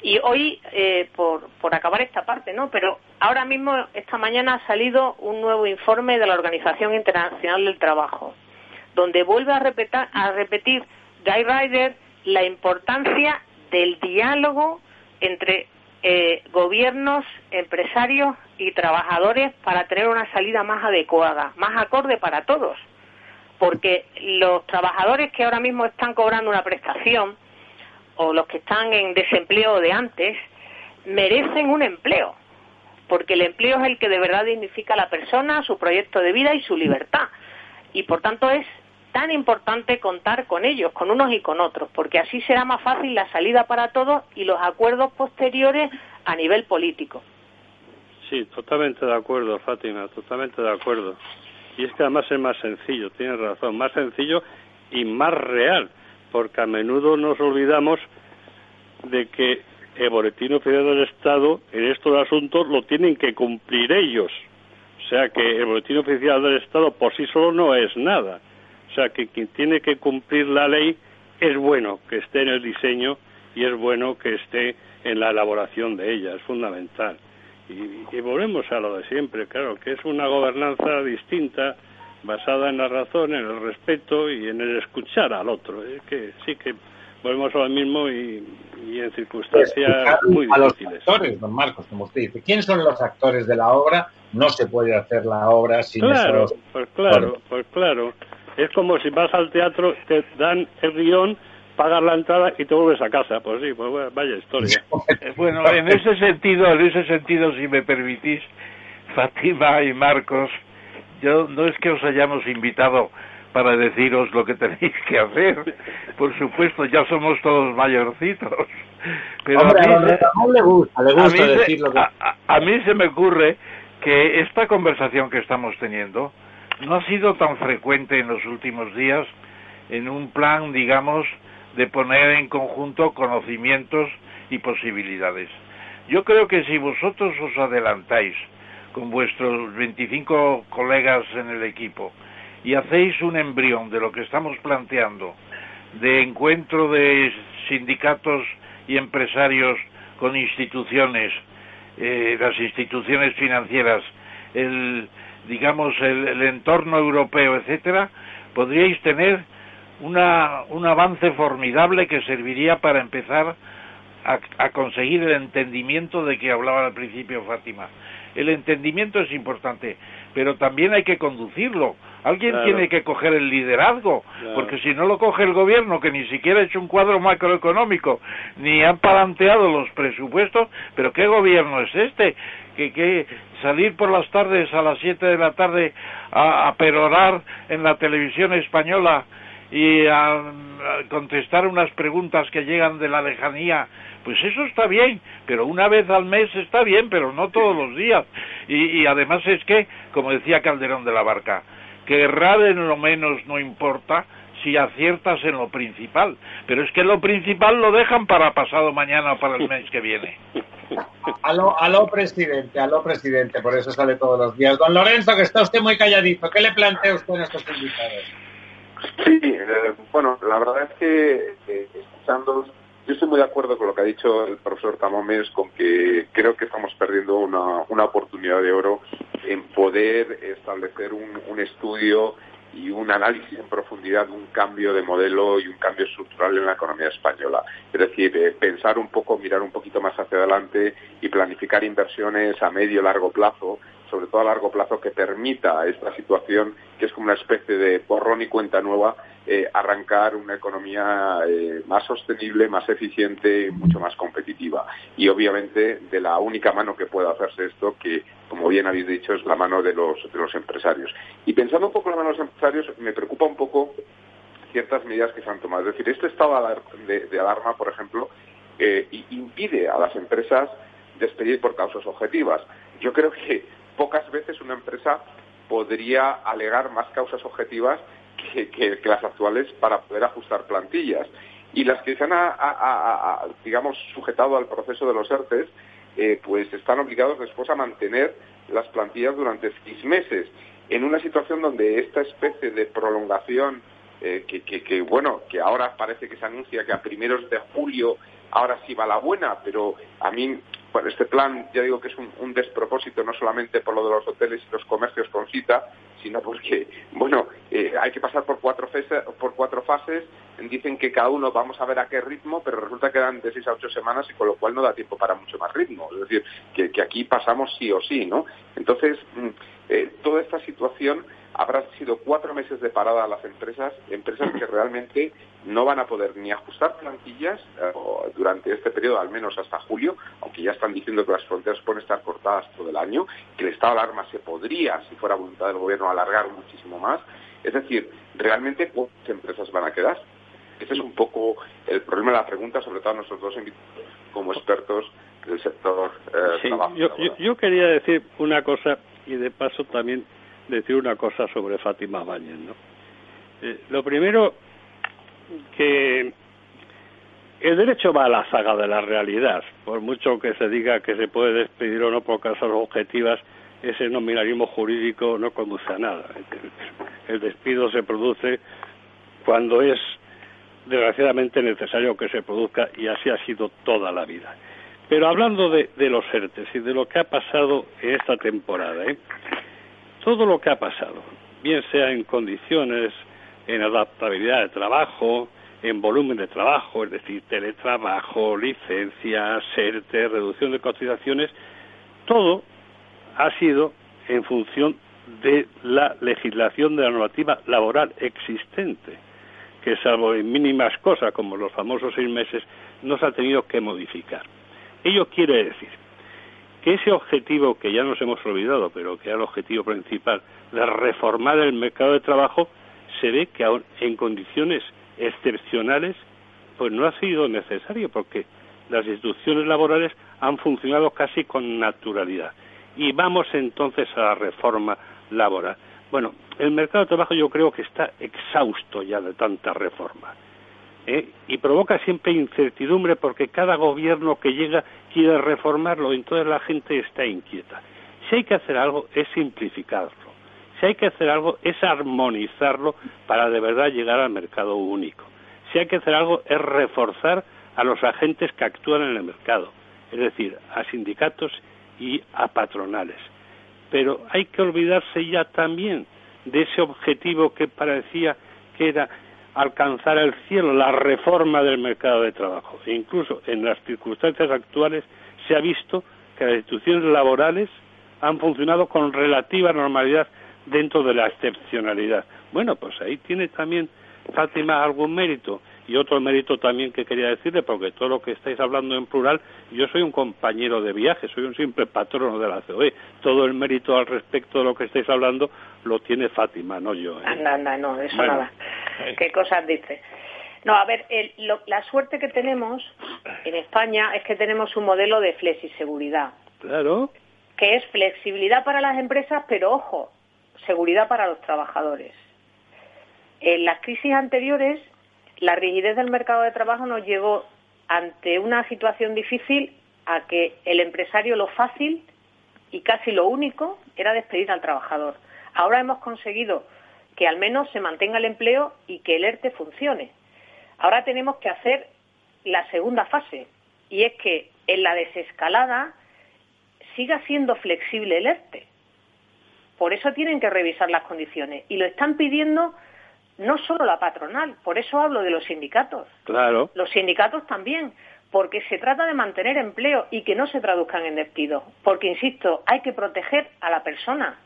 Y hoy, eh, por, por acabar esta parte, ¿no? Pero ahora mismo, esta mañana, ha salido un nuevo informe de la Organización Internacional del Trabajo, donde vuelve a, repetir, a repetir Guy Ryder la importancia del diálogo entre eh, gobiernos, empresarios y trabajadores para tener una salida más adecuada, más acorde para todos. Porque los trabajadores que ahora mismo están cobrando una prestación o los que están en desempleo de antes merecen un empleo. Porque el empleo es el que de verdad dignifica a la persona, su proyecto de vida y su libertad. Y por tanto es tan importante contar con ellos, con unos y con otros, porque así será más fácil la salida para todos y los acuerdos posteriores a nivel político. Sí, totalmente de acuerdo, Fátima, totalmente de acuerdo. Y es que además es más sencillo, tienes razón, más sencillo y más real, porque a menudo nos olvidamos de que el Boletín Oficial del Estado en estos asuntos lo tienen que cumplir ellos. O sea que el Boletín Oficial del Estado por sí solo no es nada o sea, que quien tiene que cumplir la ley es bueno que esté en el diseño y es bueno que esté en la elaboración de ella, es fundamental. Y, volvemos a lo de siempre, claro, que es una gobernanza distinta, basada en la razón, en el respeto y en el escuchar al otro. Es que sí que volvemos a lo mismo y, en circunstancias muy difíciles. A los actores, don Marcos, como usted dice, ¿quién son los actores de la obra? No se puede hacer la obra sin claro, Pues claro, pues claro. Es como si vas al teatro, te dan el guion, pagas la entrada y te vuelves a casa. Pues sí, pues vaya historia. bueno, en ese sentido, en ese sentido, si me permitís, Fátima y Marcos, yo no es que os hayamos invitado para deciros lo que tenéis que hacer. Por supuesto, ya somos todos mayorcitos. Pero a, mí, le gusta, le gusta a mí se me ocurre que esta conversación que estamos teniendo no ha sido tan frecuente en los últimos días en un plan, digamos, de poner en conjunto conocimientos y posibilidades. Yo creo que si vosotros os adelantáis con vuestros 25 colegas en el equipo y hacéis un embrión de lo que estamos planteando, de encuentro de sindicatos y empresarios con instituciones eh, las instituciones financieras, el, digamos, el, entorno europeo, etcétera, podríais tener una, un avance formidable que serviría para empezar a, conseguir el entendimiento de que hablaba al principio Fátima. El entendimiento es importante, pero también hay que conducirlo. Alguien tiene que coger el liderazgo, porque si no lo coge el gobierno, que ni siquiera ha hecho un cuadro macroeconómico, ni han palanteado los presupuestos, pero ¿qué gobierno es este? Que, que salir por las tardes a las 7 de la tarde a, a perorar en la televisión española y a, contestar unas preguntas que llegan de la lejanía, pues eso está bien, pero una vez al mes está bien, pero no todos los días. Y, y además es que, como decía Calderón de la Barca, que errar en lo menos no importa si aciertas en lo principal, pero es que lo principal lo dejan para pasado mañana o para el mes que viene. A lo, a lo presidente, a lo presidente, por eso sale todos los días. Don Lorenzo, que está usted muy calladito, ¿qué le plantea usted a estos invitados? Sí, eh, bueno, la verdad es que eh, escuchando, yo estoy muy de acuerdo con lo que ha dicho el profesor Tamomes, con que creo que estamos perdiendo una, una oportunidad de oro en poder establecer un, un estudio y un análisis en profundidad de un cambio de modelo y un cambio estructural en la economía española. Es decir, eh, pensar un poco, mirar un poquito más hacia adelante y planificar inversiones a medio largo plazo sobre todo a largo plazo, que permita esta situación, que es como una especie de borrón y cuenta nueva, eh, arrancar una economía eh, más sostenible, más eficiente mucho más competitiva. Y obviamente de la única mano que puede hacerse esto, que como bien habéis dicho, es la mano de los, de los empresarios. Y pensando un poco en la mano de los empresarios, me preocupa un poco ciertas medidas que se han tomado. Es decir, este estado de, alarma, por ejemplo, eh, impide a las empresas despedir por causas objetivas. Yo creo que pocas veces una empresa podría alegar más causas objetivas que, las actuales para poder ajustar plantillas. Y las que se han, digamos, sujetado al proceso de los ERTES, eh, pues están obligados después a mantener las plantillas durante seis meses, en una situación donde esta especie de prolongación, eh, que, que, bueno, que ahora parece que se anuncia que a primeros de julio ahora sí va la buena, pero a mí bueno, este plan, ya digo que es un, despropósito, no solamente por lo de los hoteles y los comercios con cita, sino porque, bueno, eh, hay que pasar por cuatro, fases, por cuatro fases, dicen que cada uno vamos a ver a qué ritmo, pero resulta que dan de seis a ocho semanas y con lo cual no da tiempo para mucho más ritmo. Es decir, que, que aquí pasamos sí o sí, ¿no? Entonces, mm, eh, toda esta situación habrá sido cuatro meses de parada a las empresas, empresas que realmente no van a poder ni ajustar plantillas eh, durante este periodo, al menos hasta julio, aunque ya están diciendo que las fronteras pueden estar cortadas todo el año, que el estado de alarma se podría, si fuera voluntad del gobierno, alargar muchísimo más. Es decir, ¿realmente cuántas empresas van a quedar? Ese es un poco el problema de la pregunta, sobre todo a nosotros dos invitados como expertos del sector eh, trabajo. Yo, yo, quería decir una cosa y de paso también decir una cosa sobre Fátima Báñez. ¿no? Eh, lo primero, que el derecho va a la saga de la realidad. Por mucho que se diga que se puede despedir o no por causas objetivas, ese nominalismo jurídico no conduce a nada. El despido se produce cuando es desgraciadamente necesario que se produzca y así ha sido toda la vida. Pero hablando de, los ERTES y de lo que ha pasado en esta temporada, ¿eh? Todo lo que ha pasado, bien sea en condiciones, en adaptabilidad de trabajo, en volumen de trabajo, es decir, teletrabajo, licencias, ERTE, reducción de cotizaciones, todo ha sido en función de la legislación de la normativa laboral existente, que salvo en mínimas cosas como los famosos seis meses, no se ha tenido que modificar. Ello quiere decir que ese objetivo que ya nos hemos olvidado, pero que era el objetivo principal, de reformar el mercado de trabajo, se ve que en condiciones excepcionales, pues no ha sido necesario, porque las instituciones laborales han funcionado casi con naturalidad. Y vamos entonces a la reforma laboral. Bueno, el mercado de trabajo yo creo que está exhausto ya de tanta reforma. ¿Eh? y provoca siempre incertidumbre porque cada gobierno que llega quiere reformarlo, y entonces la gente está inquieta. Si hay que hacer algo es simplificarlo, si hay que hacer algo es armonizarlo para de verdad llegar al mercado único, si hay que hacer algo es reforzar a los agentes que actúan en el mercado, es decir, a sindicatos y a patronales. Pero hay que olvidarse ya también de ese objetivo que parecía que era alcanzar el cielo, la reforma del mercado de trabajo. E incluso en las circunstancias actuales se ha visto que las instituciones laborales han funcionado con relativa normalidad dentro de la excepcionalidad. Bueno, pues ahí tiene también Fátima algún mérito y otro mérito también que quería decirle, porque todo lo que estáis hablando en plural, yo soy un compañero de viaje, soy un simple patrono de la COE. Todo el mérito al respecto de lo que estáis hablando lo tiene Fátima, no yo. ¿eh? Anda, anda, no, eso nada. ¿Qué cosas dice? No, a ver, la suerte que tenemos en España es que tenemos un modelo de flexiseguridad. Claro. Que es flexibilidad para las empresas, pero ojo, seguridad para los trabajadores. En las crisis anteriores la rigidez del mercado de trabajo nos llevó ante una situación difícil a que el empresario lo fácil y casi lo único era despedir al trabajador. Ahora hemos conseguido que al menos se mantenga el empleo y que el ERTE funcione. Ahora tenemos que hacer la segunda fase y es que en la desescalada siga siendo flexible el ERTE. Por eso tienen que revisar las condiciones y lo están pidiendo no solo la patronal, por eso hablo de los sindicatos. Claro. Los sindicatos también, porque se trata de mantener empleo y que no se traduzcan en despido. Porque, insisto, hay que proteger a la persona.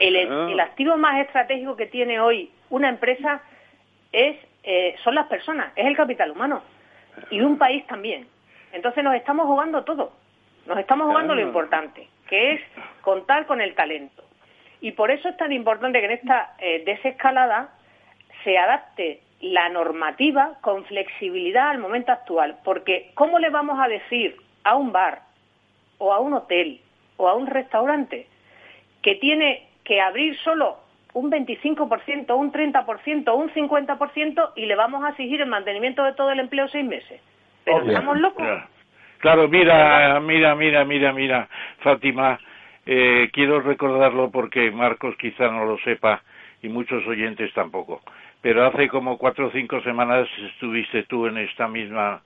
El, activo más estratégico que tiene hoy una empresa es, eh, son las personas, es el capital humano. Y un país también. Entonces nos estamos jugando todo. Nos estamos jugando lo importante, que es contar con el talento. Y por eso es tan importante que en esta eh, desescalada se adapte la normativa con flexibilidad al momento actual, porque ¿cómo le vamos a decir a un bar o a un hotel o a un restaurante que tiene que abrir solo un 25%, un 30%, un 50% y le vamos a exigir el mantenimiento de todo el empleo seis meses? Pero estamos locos. Claro. mira, mira, mira, mira, mira, Fátima, eh, quiero recordarlo porque Marcos quizá no lo sepa y muchos oyentes tampoco pero hace como cuatro o cinco semanas estuviste tú en esta misma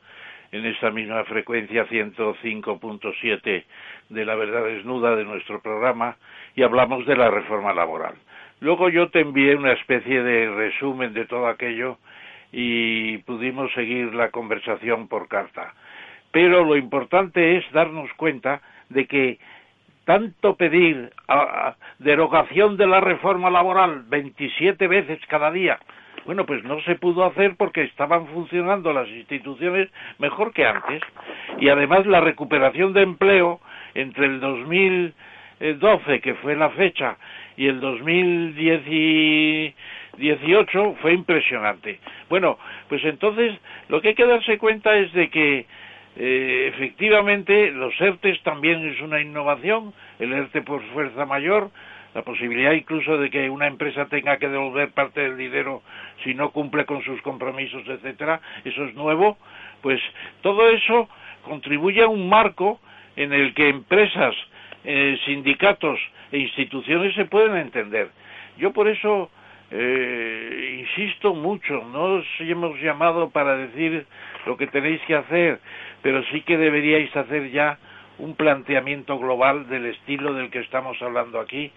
en esta misma frecuencia 105.7 de la verdad desnuda de nuestro programa y hablamos de la reforma laboral. Luego yo te envié una especie de resumen de todo aquello y pudimos seguir la conversación por carta. Pero lo importante es darnos cuenta de que tanto pedir derogación de la reforma laboral 27 veces cada día bueno, pues no se pudo hacer porque estaban funcionando las instituciones mejor que antes. Y además la recuperación de empleo entre el 2012, que fue la fecha, y el 2018 fue impresionante. Bueno, pues entonces lo que hay que darse cuenta es de que eh, efectivamente los ERTES también es una innovación, el ERTE por fuerza mayor, la posibilidad incluso de que una empresa tenga que devolver parte del dinero si no cumple con sus compromisos, etcétera, eso es nuevo, pues todo eso contribuye a un marco en el que empresas, eh, sindicatos e instituciones se pueden entender. Yo por eso eh, insisto mucho, no os hemos llamado para decir lo que tenéis que hacer, pero sí que deberíais hacer ya un planteamiento global del estilo del que estamos hablando aquí,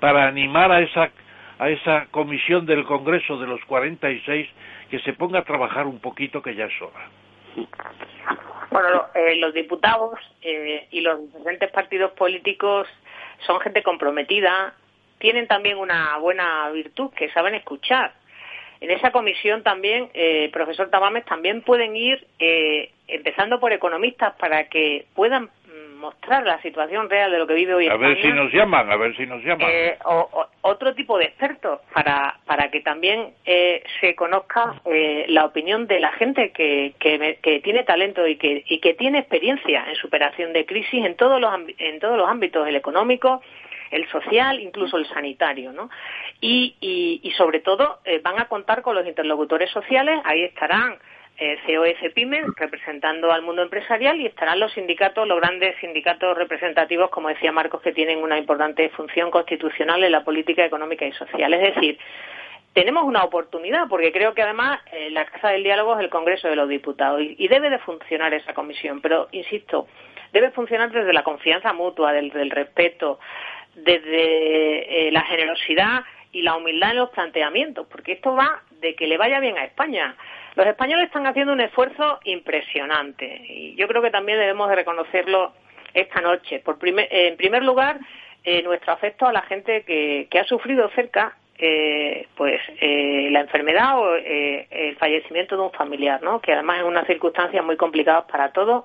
para animar a esa, a esa comisión del Congreso de los 46 que se ponga a trabajar un poquito que ya es hora. Bueno, eh, los diputados eh, y los diferentes partidos políticos son gente comprometida, tienen también una buena virtud, que saben escuchar. En esa comisión también, eh, profesor Tamames, también pueden ir, empezando por economistas, para que puedan mostrar la situación real de lo que vive hoy a ver si nos llaman a ver si nos llaman eh, o, otro tipo de expertos para para que también eh, se conozca eh, la opinión de la gente que, que, tiene talento y que y que tiene experiencia en superación de crisis en todos los en todos los ámbitos el económico el social, incluso el sanitario, ¿no? Y, y, y sobre todo van a contar con los interlocutores sociales, ahí estarán eh, PYME representando al mundo empresarial y estarán los sindicatos, los grandes sindicatos representativos, como decía Marcos, que tienen una importante función constitucional en la política económica y social. Es decir, tenemos una oportunidad, porque creo que además eh, la Casa del Diálogo es el Congreso de los Diputados y, debe de funcionar esa comisión. Pero, insisto, debe funcionar desde la confianza mutua, desde el respeto, desde eh, la generosidad y la humildad en los planteamientos, porque esto va de que le vaya bien a España. Los españoles están haciendo un esfuerzo impresionante y yo creo que también debemos de reconocerlo esta noche. Por en primer lugar, eh, nuestro afecto a la gente que, ha sufrido cerca eh, pues eh, la enfermedad o el fallecimiento de un familiar, ¿no? que además es una circunstancia muy complicada para todos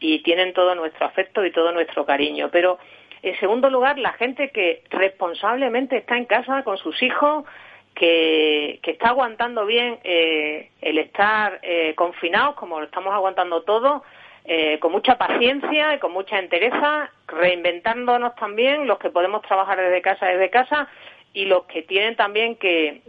y tienen todo nuestro afecto y todo nuestro cariño. Pero en segundo lugar, la gente que responsablemente está en casa con sus hijos, que, está aguantando bien eh, el estar eh, confinados, como lo estamos aguantando todos, eh, con mucha paciencia y con mucha entereza, reinventándonos también los que podemos trabajar desde casa, desde casa, y los que tienen también que,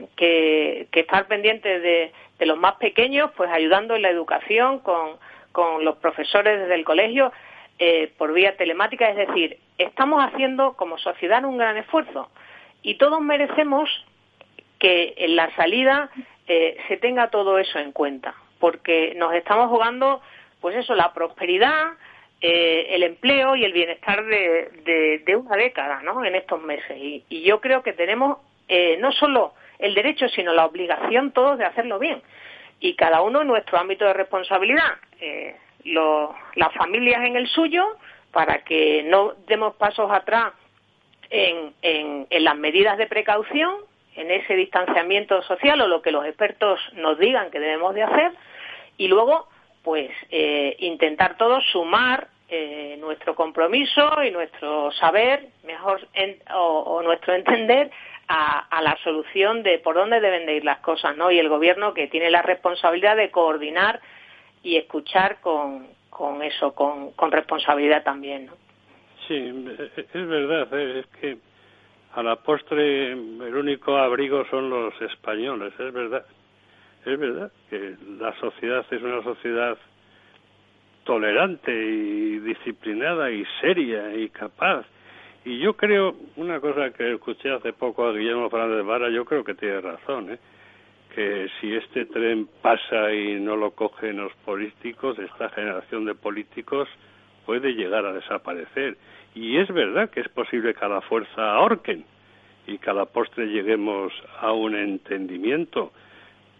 estar pendientes de, de, los más pequeños, pues ayudando en la educación con, con los profesores desde el colegio eh, por vía telemática. Es decir, estamos haciendo como sociedad un gran esfuerzo y todos merecemos que en la salida eh, se tenga todo eso en cuenta, porque nos estamos jugando, pues eso, la prosperidad, eh, el empleo y el bienestar de, de, una década, ¿no? En estos meses. Y, y yo creo que tenemos no solo el derecho, sino la obligación todos de hacerlo bien. Y cada uno en nuestro ámbito de responsabilidad las familias en el suyo para que no demos pasos atrás en, en, las medidas de precaución, en ese distanciamiento social o lo que los expertos nos digan que debemos de hacer y luego pues eh, intentar todos sumar eh, nuestro compromiso y nuestro saber mejor o, nuestro entender a, a, la solución de por dónde deben de ir las cosas no y el gobierno que tiene la responsabilidad de coordinar y escuchar con, con eso, con, con responsabilidad también. ¿no? Sí, es verdad, es que a la postre el único abrigo son los españoles, es verdad. Es verdad que la sociedad es una sociedad tolerante y disciplinada y seria y capaz. Y yo creo, una cosa que escuché hace poco a Guillermo Fernández Vara, yo creo que tiene razón, ¿eh? que si este tren pasa y no lo cogen los políticos, esta generación de políticos puede llegar a desaparecer. Y es verdad que es posible que a la fuerza ahorquen y que a la postre lleguemos a un entendimiento,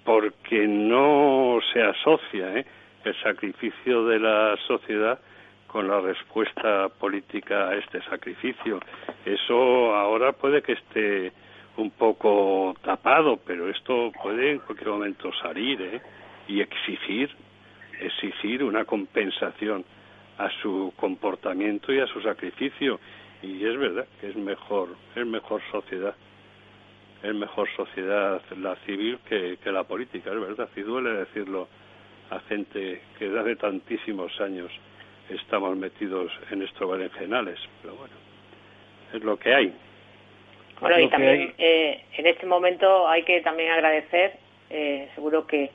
porque no se asocia ¿eh? el sacrificio de la sociedad con la respuesta política a este sacrificio. Eso ahora puede que esté un poco tapado, pero esto puede en cualquier momento salir ¿eh? y exigir, exigir una compensación a su comportamiento y a su sacrificio. Y es verdad que es mejor, es mejor sociedad, es mejor sociedad la civil que, que la política, es verdad, y duele decirlo a gente que desde hace tantísimos años estamos metidos en estos berenjenales, pero bueno, es lo que hay. Bueno, y también eh, en este momento hay que también agradecer, eh, seguro que,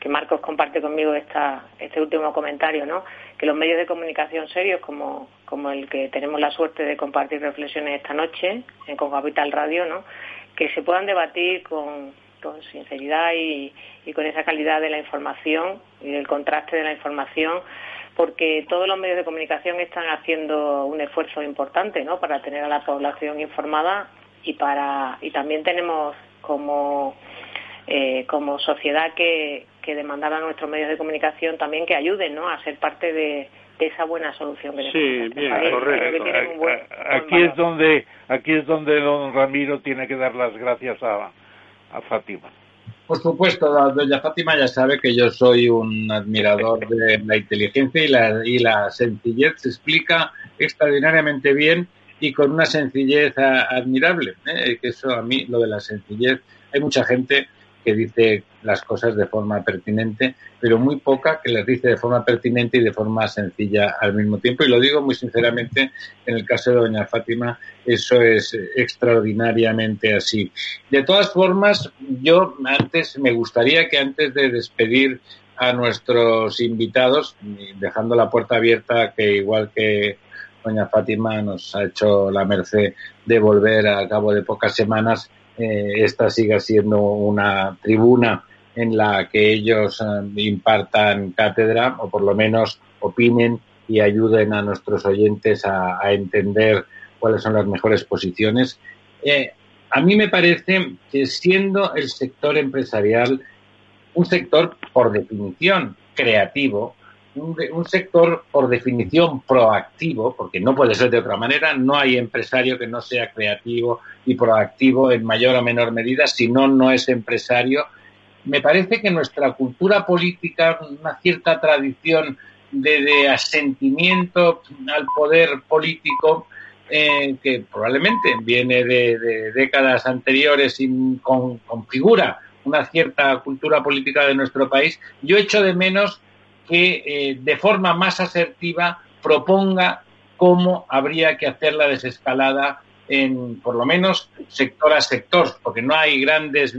que Marcos comparte conmigo esta, este último comentario, ¿no? Que los medios de comunicación serios como, como el que tenemos la suerte de compartir reflexiones esta noche en Con Capital Radio, ¿no? que se puedan debatir con, con sinceridad y, y con esa calidad de la información y del contraste de la información porque todos los medios de comunicación están haciendo un esfuerzo importante ¿no? para tener a la población informada y para y también tenemos como eh, como sociedad que, que demandar a nuestros medios de comunicación también que ayuden ¿no? a ser parte de, esa buena solución que sí bien correcto aquí es donde aquí es donde don Ramiro tiene que dar las gracias a, a Fátima por supuesto, doña Fátima ya sabe que yo soy un admirador de la inteligencia y la, y la sencillez. Se explica extraordinariamente bien y con una sencillez admirable. ¿eh? Que eso a mí, lo de la sencillez, hay mucha gente que dice las cosas de forma pertinente, pero muy poca que las dice de forma pertinente y de forma sencilla al mismo tiempo. Y lo digo muy sinceramente, en el caso de doña Fátima, eso es extraordinariamente así. De todas formas, yo antes me gustaría que antes de despedir a nuestros invitados, dejando la puerta abierta, que igual que doña Fátima nos ha hecho la merced de volver a cabo de pocas semanas. Eh, esta siga siendo una tribuna en la que ellos eh, impartan cátedra o por lo menos opinen y ayuden a nuestros oyentes a, entender cuáles son las mejores posiciones. Eh, a mí me parece que siendo el sector empresarial un sector por definición creativo, un, sector por definición proactivo, porque no puede ser de otra manera, no hay empresario que no sea creativo y proactivo en mayor o menor medida, si no, no es empresario. Me parece que nuestra cultura política, una cierta tradición de, asentimiento al poder político, eh, que probablemente viene de, décadas anteriores y con, configura una cierta cultura política de nuestro país, yo echo de menos que eh, de forma más asertiva proponga cómo habría que hacer la desescalada en, por lo menos, sector a sector, porque no hay grandes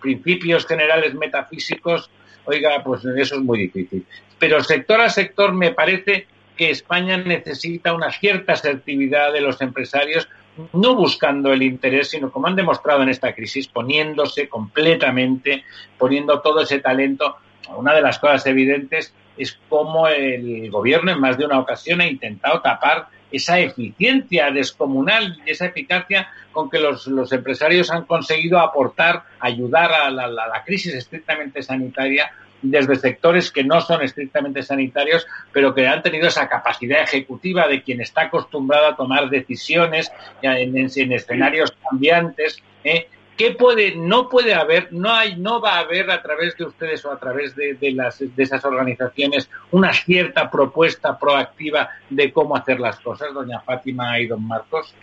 principios generales metafísicos. Oiga, pues eso es muy difícil. Pero sector a sector me parece que España necesita una cierta asertividad de los empresarios, no buscando el interés, sino como han demostrado en esta crisis, poniéndose completamente, poniendo todo ese talento una de las cosas evidentes es cómo el gobierno en más de una ocasión ha intentado tapar esa eficiencia descomunal y esa eficacia con que los, empresarios han conseguido aportar, ayudar a la, crisis estrictamente sanitaria desde sectores que no son estrictamente sanitarios, pero que han tenido esa capacidad ejecutiva de quien está acostumbrado a tomar decisiones en, en escenarios cambiantes. ¿eh? ¿Qué puede, no puede haber, no hay, no va a haber a través de ustedes o a través de, las, de esas organizaciones una cierta propuesta proactiva de cómo hacer las cosas, doña Fátima y don Marcos?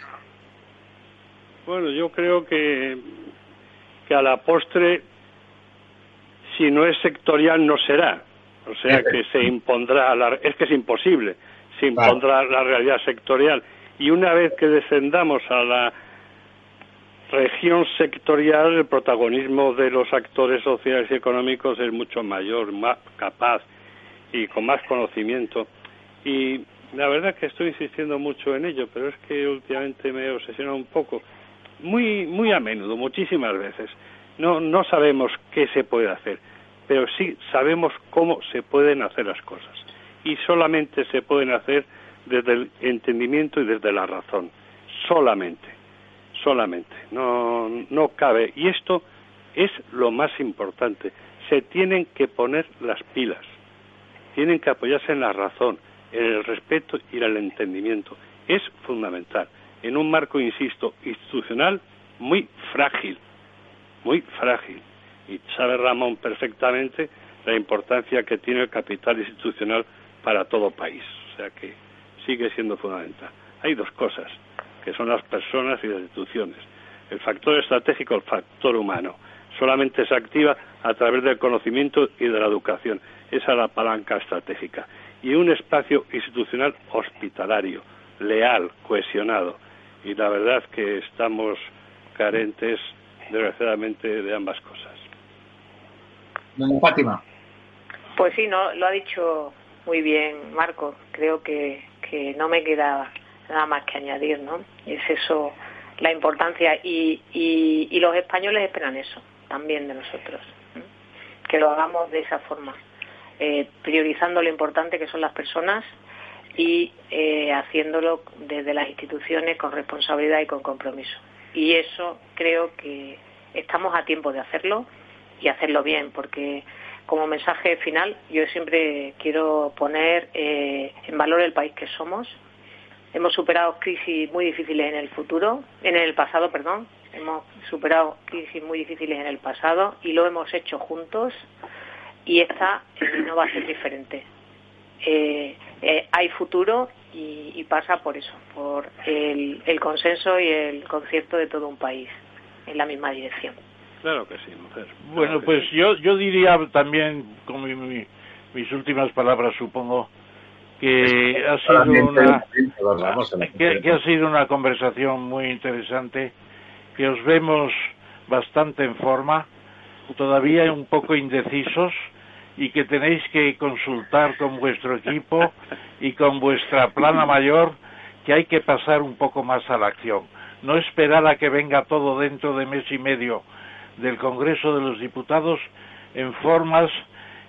Bueno, yo creo que, que a la postre, si no es sectorial, no será. O sea que se impondrá, la, es que es imposible, se impondrá la realidad sectorial. Y una vez que descendamos a la región sectorial el protagonismo de los actores sociales y económicos es mucho mayor, más capaz y con más conocimiento. Y la verdad que estoy insistiendo mucho en ello, pero es que últimamente me he obsesionado un poco, muy, muy a menudo, muchísimas veces. No, no sabemos qué se puede hacer, pero sí sabemos cómo se pueden hacer las cosas. Y solamente se pueden hacer desde el entendimiento y desde la razón. Solamente solamente, no, no cabe. Y esto es lo más importante. Se tienen que poner las pilas, tienen que apoyarse en la razón, en el respeto y en el entendimiento. Es fundamental, en un marco, insisto, institucional muy frágil, muy frágil. Y sabe Ramón perfectamente la importancia que tiene el capital institucional para todo país. O sea que sigue siendo fundamental. Hay dos cosas que son las personas y las instituciones. El factor estratégico, el factor humano, solamente se activa a través del conocimiento y de la educación. Esa es la palanca estratégica. Y un espacio institucional hospitalario, leal, cohesionado. Y la verdad que estamos carentes, desgraciadamente, de ambas cosas. Fátima. Pues sí, no, lo ha dicho muy bien Marco. Creo que, que no me queda nada más que añadir, ¿no? Es eso la importancia y, y, los españoles esperan eso también de nosotros, que lo hagamos de esa forma, eh, priorizando lo importante que son las personas y eh, haciéndolo desde las instituciones con responsabilidad y con compromiso. Y eso creo que estamos a tiempo de hacerlo y hacerlo bien, porque como mensaje final yo siempre quiero poner eh, en valor el país que somos, Hemos superado crisis muy difíciles en el futuro, en el pasado, perdón. Hemos superado crisis muy difíciles en el pasado y lo hemos hecho juntos y esta eh, no va a ser diferente. Eh, eh, hay futuro y, pasa por eso, por el, consenso y el concierto de todo un país en la misma dirección. Claro que sí, mujer. bueno, pues yo yo diría también, con mis últimas palabras, supongo, que ha sido una que, ha sido una conversación muy interesante que os vemos bastante en forma todavía un poco indecisos y que tenéis que consultar con vuestro equipo y con vuestra plana mayor que hay que pasar un poco más a la acción. No esperar a que venga todo dentro de mes y medio del Congreso de los Diputados en formas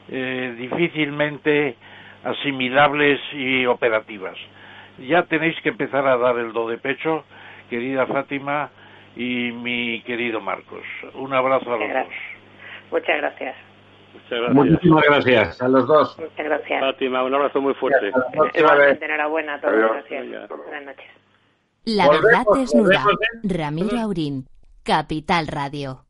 eh, difícilmente asimilables y operativas. Ya tenéis que empezar a dar el do de pecho, querida Fátima y mi querido Marcos. Un abrazo a los dos. Muchas gracias. Muchas gracias. Muchísimas gracias a los dos. Muchas gracias. Fátima, un abrazo muy fuerte. enhorabuena a todos. Gracias. Buenas noches. La verdad desnuda. Ramiro Aurín, Capital Radio.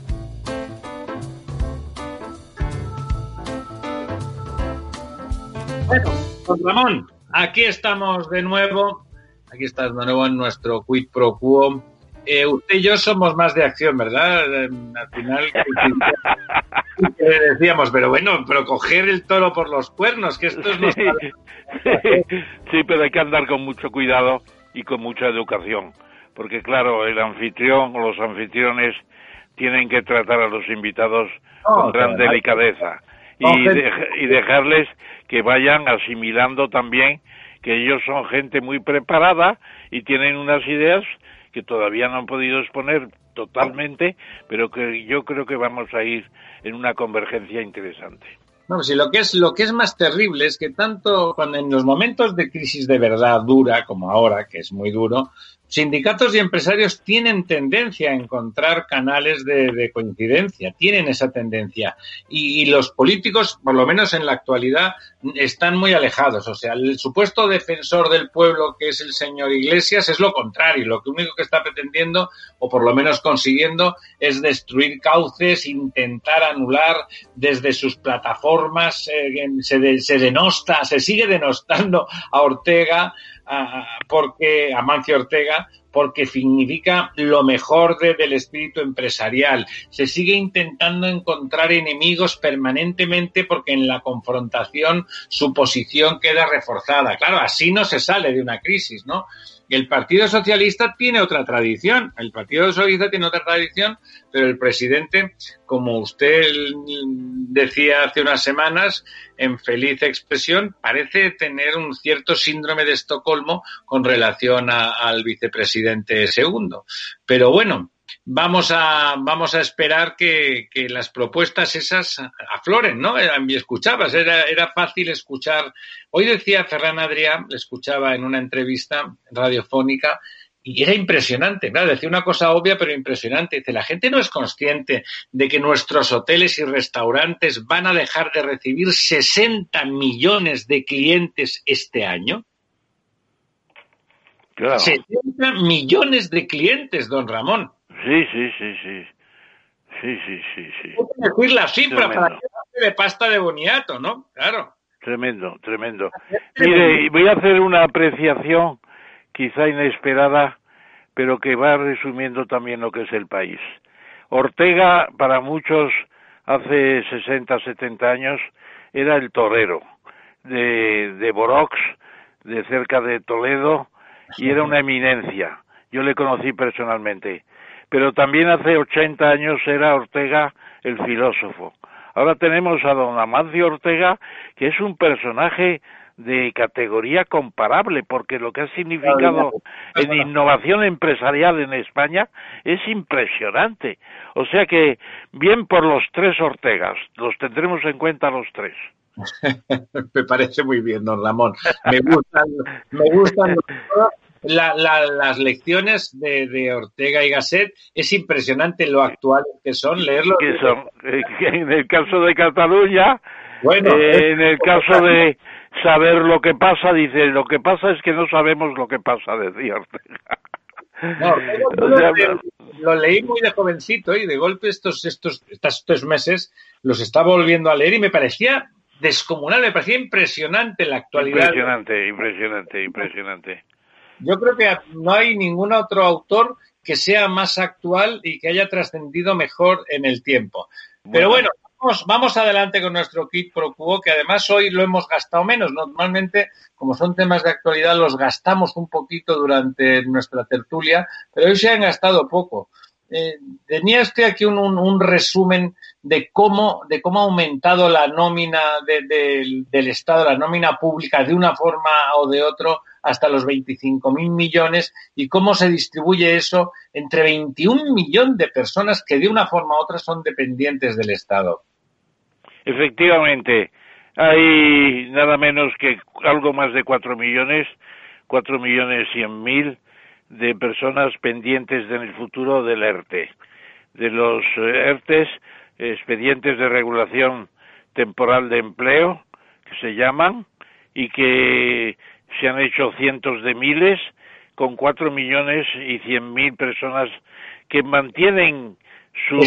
Bueno, don Ramón, aquí estamos de nuevo. Aquí estás de nuevo en nuestro quid pro quo. Eh, usted y yo somos más de acción, ¿verdad? Eh, al final decíamos, pero bueno, pero coger el toro por los cuernos, que esto es lo sí. sí, pero hay que andar con mucho cuidado y con mucha educación, porque claro, el anfitrión o los anfitriones tienen que tratar a los invitados con gran delicadeza y, y dejarles que vayan asimilando también que ellos son gente muy preparada y tienen unas ideas que todavía no han podido exponer totalmente, pero que yo creo que vamos a ir en una convergencia interesante. No, si lo que es lo que es más terrible es que tanto cuando en los momentos de crisis de verdad dura como ahora, que es muy duro, sindicatos y empresarios tienen tendencia a encontrar canales de, coincidencia, tienen esa tendencia. Y, los políticos, por lo menos en la actualidad, están muy alejados. O sea, el supuesto defensor del pueblo, que es el señor Iglesias, es lo contrario. Lo único que está pretendiendo, o por lo menos consiguiendo, es destruir cauces, intentar anular desde sus plataformas, eh, se, se denosta, se sigue denostando a Ortega, porque Amancio Ortega porque significa lo mejor del espíritu empresarial. Se sigue intentando encontrar enemigos permanentemente porque en la confrontación su posición queda reforzada. Claro, así no se sale de una crisis, ¿no? El Partido Socialista tiene otra tradición. El Partido Socialista tiene otra tradición, pero el presidente, como usted decía hace unas semanas, en feliz expresión, parece tener un cierto síndrome de Estocolmo con relación al vicepresidente segundo. Pero bueno, vamos a, vamos a esperar que, las propuestas esas afloren, ¿no? Y escuchabas, era, era fácil escuchar. Hoy decía Ferran Adrià, le escuchaba en una entrevista radiofónica, y era impresionante, claro, decía una cosa obvia pero impresionante. Dice, la gente no es consciente de que nuestros hoteles y restaurantes van a dejar de recibir 60 millones de clientes este año. Claro. 60 millones de clientes, don Ramón. Sí, sí, sí, sí. Sí, sí, sí, sí. decir la cifra para que de pasta de boniato, ¿no? Claro. Tremendo, tremendo. Mire, voy a hacer una apreciación quizá inesperada, pero que va resumiendo también lo que es el país. Ortega, para muchos, hace 60, 70 años, era el torero de, de Borox, de cerca de Toledo, y era una eminencia. Yo le conocí personalmente pero también hace 80 años era Ortega el filósofo. Ahora tenemos a don Amancio Ortega, que es un personaje de categoría comparable, porque lo que ha significado en innovación empresarial en España es impresionante. O sea que, bien por los tres Ortegas, los tendremos en cuenta los tres. me parece muy bien, don Ramón. Me gustan, me gustan la, las lecciones de, Ortega y Gasset es impresionante lo actual que son, leerlo. Que son, en el caso de Cataluña, bueno, eh, en el caso de saber lo que pasa, dice, lo que pasa es que no sabemos lo que pasa, decía Ortega. No, lo, leí muy de jovencito y de golpe estos, estos, estos meses los estaba volviendo a leer y me parecía descomunal, me parecía impresionante la actualidad. Impresionante, impresionante, impresionante. Yo creo que no hay ningún otro autor que sea más actual y que haya trascendido mejor en el tiempo. Pero bueno, vamos, adelante con nuestro kit pro quo, que además hoy lo hemos gastado menos. Normalmente, como son temas de actualidad, los gastamos un poquito durante nuestra tertulia, pero hoy se han gastado poco. Eh, tenía usted aquí un, resumen de cómo, de cómo ha aumentado la nómina del Estado, la nómina pública, de una forma o de otra, hasta los 25.000 millones y cómo se distribuye eso entre 21 millones de personas que de una forma u otra son dependientes del Estado. Efectivamente, hay nada menos que algo más de 4 millones, 4 millones 100 mil de personas pendientes en el futuro del ERTE. De los eh, ERTES, expedientes de regulación temporal de empleo, que se llaman, y que se han hecho cientos de miles, con cuatro millones y cien mil personas que mantienen su,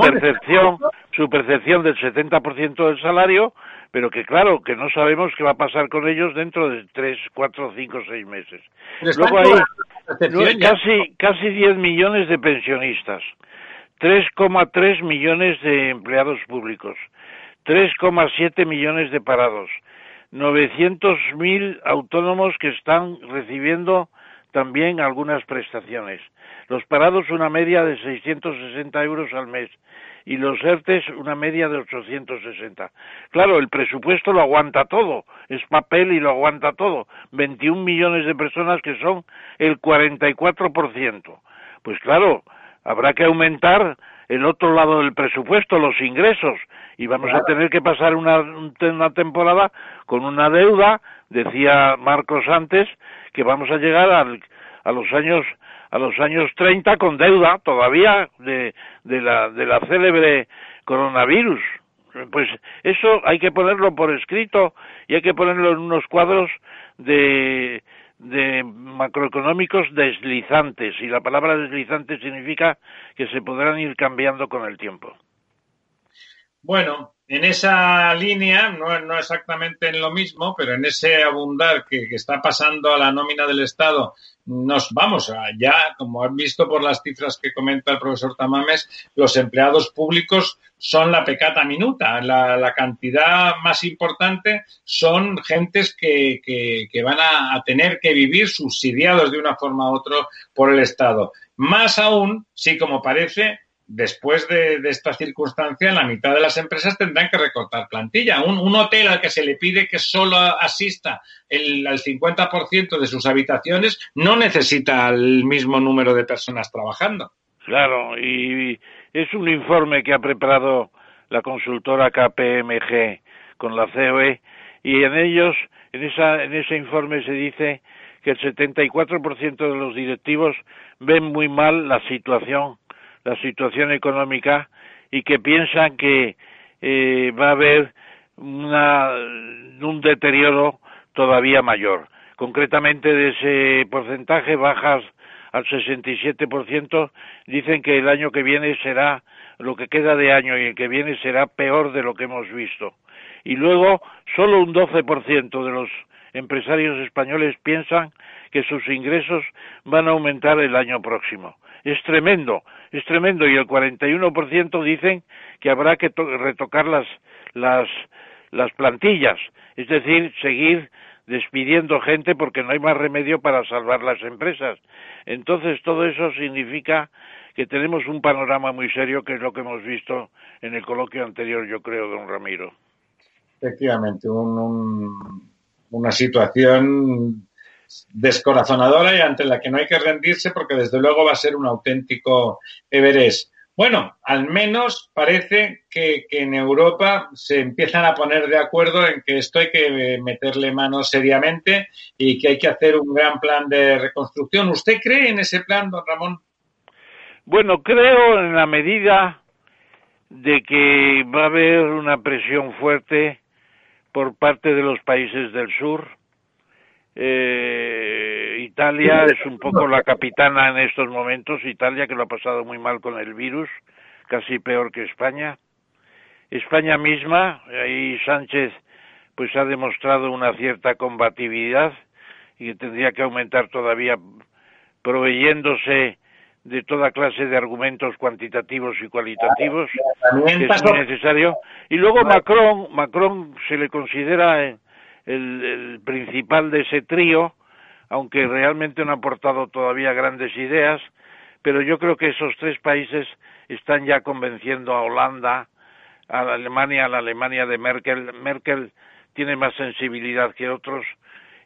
percepción, su percepción del 70% del salario, pero que claro, que no sabemos qué va a pasar con ellos dentro de tres, cuatro, cinco, seis meses. Luego hay casi, casi 10 millones de pensionistas, 3,3 millones de empleados públicos, 3,7 millones de parados, 900.000 autónomos que están recibiendo también algunas prestaciones. Los parados una media de 660 euros al mes y los ERTES una media de 860. Claro, el presupuesto lo aguanta todo, es papel y lo aguanta todo. 21 millones de personas que son el 44%. Pues claro, habrá que aumentar el otro lado del presupuesto, los ingresos, y vamos a tener que pasar una, una temporada con una deuda, decía Marcos antes, que vamos a llegar al, a los años a los años 30 con deuda todavía de, de, la, de la célebre coronavirus. Pues eso hay que ponerlo por escrito y hay que ponerlo en unos cuadros de, de macroeconómicos deslizantes y la palabra deslizante significa que se podrán ir cambiando con el tiempo. Bueno, en esa línea, no, no, exactamente en lo mismo, pero en ese abundar que, está pasando a la nómina del Estado, nos vamos a ya, como han visto por las cifras que comenta el profesor Tamames, los empleados públicos son la pecata minuta. La, cantidad más importante son gentes que, que, van a, a, tener que vivir subsidiados de una forma u otra por el Estado. Más aún, si como parece, después de, esta circunstancia, la mitad de las empresas tendrán que recortar plantilla. Un, hotel al que se le pide que solo asista el, al 50% de sus habitaciones no necesita el mismo número de personas trabajando. Claro, y es un informe que ha preparado la consultora KPMG con la COE y en ellos, en, esa, en ese informe se dice que el 74% de los directivos ven muy mal la situación la situación económica y que piensan que eh, va a haber un deterioro todavía mayor. Concretamente de ese porcentaje bajas al 67%, dicen que el año que viene será lo que queda de año y el que viene será peor de lo que hemos visto. Y luego solo un 12% de los empresarios españoles piensan que sus ingresos van a aumentar el año próximo. Es tremendo es tremendo y el 41% dicen que habrá que retocar las, las, las plantillas, es decir, seguir despidiendo gente porque no hay más remedio para salvar las empresas. Entonces todo eso significa que tenemos un panorama muy serio que es lo que hemos visto en el coloquio anterior, yo creo, don Ramiro. Efectivamente, una situación descorazonadora y ante la que no hay que rendirse porque desde luego va a ser un auténtico Everest. Bueno, al menos parece que, en Europa se empiezan a poner de acuerdo en que esto hay que meterle mano seriamente y que hay que hacer un gran plan de reconstrucción. ¿Usted cree en ese plan, don Ramón? Bueno, creo en la medida de que va a haber una presión fuerte por parte de los países del sur eh, Italia es un poco la capitana en estos momentos, Italia que lo ha pasado muy mal con el virus, casi peor que España. España misma, ahí Sánchez pues ha demostrado una cierta combatividad y que tendría que aumentar todavía proveyéndose de toda clase de argumentos cuantitativos y cualitativos que es muy necesario. Y luego Macron Macron se le considera el, el, principal de ese trío aunque realmente no ha aportado todavía grandes ideas pero yo creo que esos tres países están ya convenciendo a Holanda a la Alemania a la Alemania de Merkel. Merkel tiene más sensibilidad que otros.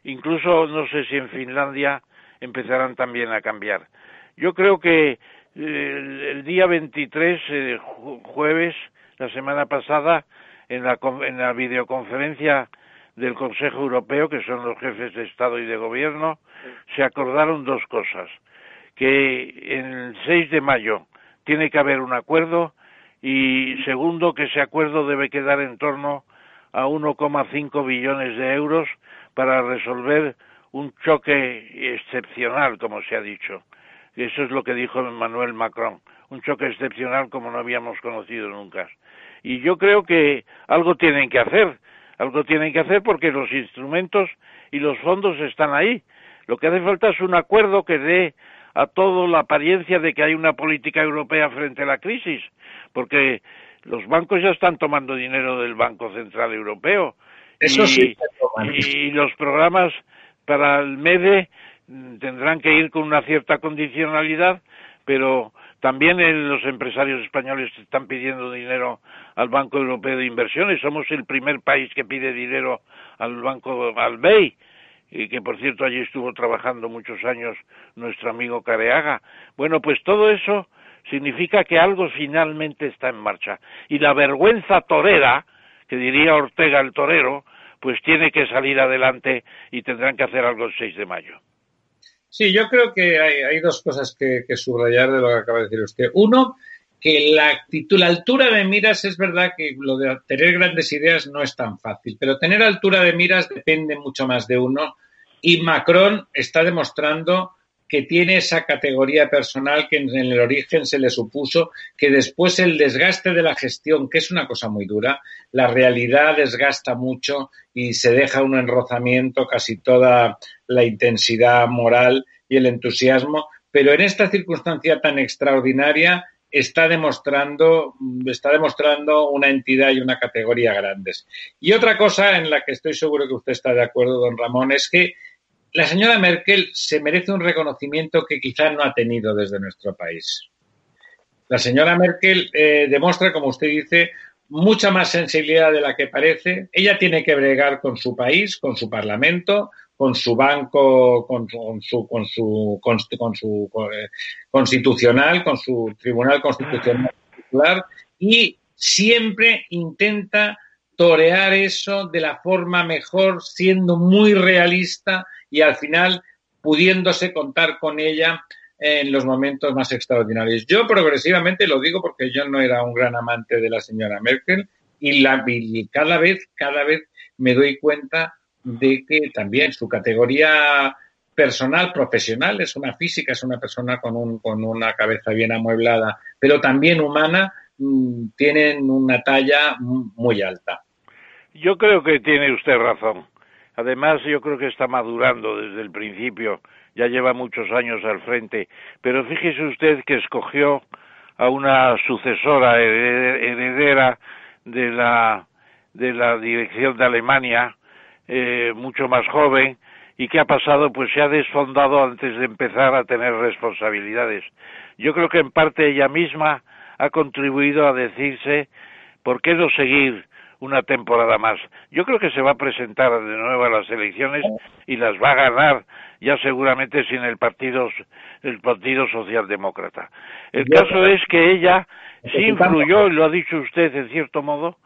Incluso no sé si en Finlandia empezarán también a cambiar. Yo creo que eh, el, día 23, eh, jueves, la semana pasada, en la, en la videoconferencia del Consejo Europeo, que son los jefes de Estado y de Gobierno, se acordaron dos cosas. Que en el 6 de mayo tiene que haber un acuerdo y segundo, que ese acuerdo debe quedar en torno a 1,5 billones de euros para resolver un choque excepcional, como se ha dicho. Eso es lo que dijo Emmanuel Macron, un choque excepcional como no habíamos conocido nunca. Y yo creo que algo tienen que hacer, algo tienen que hacer porque los instrumentos y los fondos están ahí. Lo que hace falta es un acuerdo que dé a todo la apariencia de que hay una política europea frente a la crisis, porque los bancos ya están tomando dinero del Banco Central Europeo. Eso y, sí. Y los programas para el MEDE tendrán que ir con una cierta condicionalidad, pero también los empresarios españoles están pidiendo dinero al Banco Europeo de Inversiones. Somos el primer país que pide dinero al Banco, al BEI, y que por cierto allí estuvo trabajando muchos años nuestro amigo Careaga. Bueno, pues todo eso significa que algo finalmente está en marcha. Y la vergüenza torera, que diría Ortega el torero, pues tiene que salir adelante y tendrán que hacer algo el 6 de mayo. Sí, yo creo que hay, dos cosas que, subrayar de lo que acaba de decir usted. Uno, que la actitud, la altura de miras es verdad que lo de tener grandes ideas no es tan fácil, pero tener altura de miras depende mucho más de uno y Macron está demostrando que tiene esa categoría personal que en el origen se le supuso, que después el desgaste de la gestión, que es una cosa muy dura, la realidad desgasta mucho y se deja un enrozamiento casi toda la intensidad moral y el entusiasmo, pero en esta circunstancia tan extraordinaria está demostrando, está demostrando una entidad y una categoría grandes. Y otra cosa en la que estoy seguro que usted está de acuerdo, don Ramón, es que la señora Merkel se merece un reconocimiento que quizá no ha tenido desde nuestro país. La señora Merkel eh, demuestra, como usted dice, mucha más sensibilidad de la que parece. Ella tiene que bregar con su país, con su parlamento, con su banco, con su, con su, con su, eh, constitucional, con su tribunal constitucional y siempre intenta torear eso de la forma mejor, siendo muy realista y al final pudiéndose contar con ella en los momentos más extraordinarios. Yo progresivamente lo digo porque yo no era un gran amante de la señora Merkel y, cada vez, cada vez me doy cuenta de que también su categoría personal, profesional, es una física, es una persona con, un, con una cabeza bien amueblada, pero también humana, mm, tienen una talla muy alta. Yo creo que tiene usted razón. Además, yo creo que está madurando desde el principio ya lleva muchos años al frente, pero fíjese usted que escogió a una sucesora heredera de la de la dirección de Alemania, eh, mucho más joven, y que ha pasado, pues se ha desfondado antes de empezar a tener responsabilidades. Yo creo que en parte ella misma ha contribuido a decirse, ¿por qué no seguir una temporada más. Yo creo que se va a presentar de nuevo a las elecciones y las va a ganar ya seguramente sin el partido el partido socialdemócrata. El caso es que ella sí influyó, y lo ha dicho usted en cierto modo,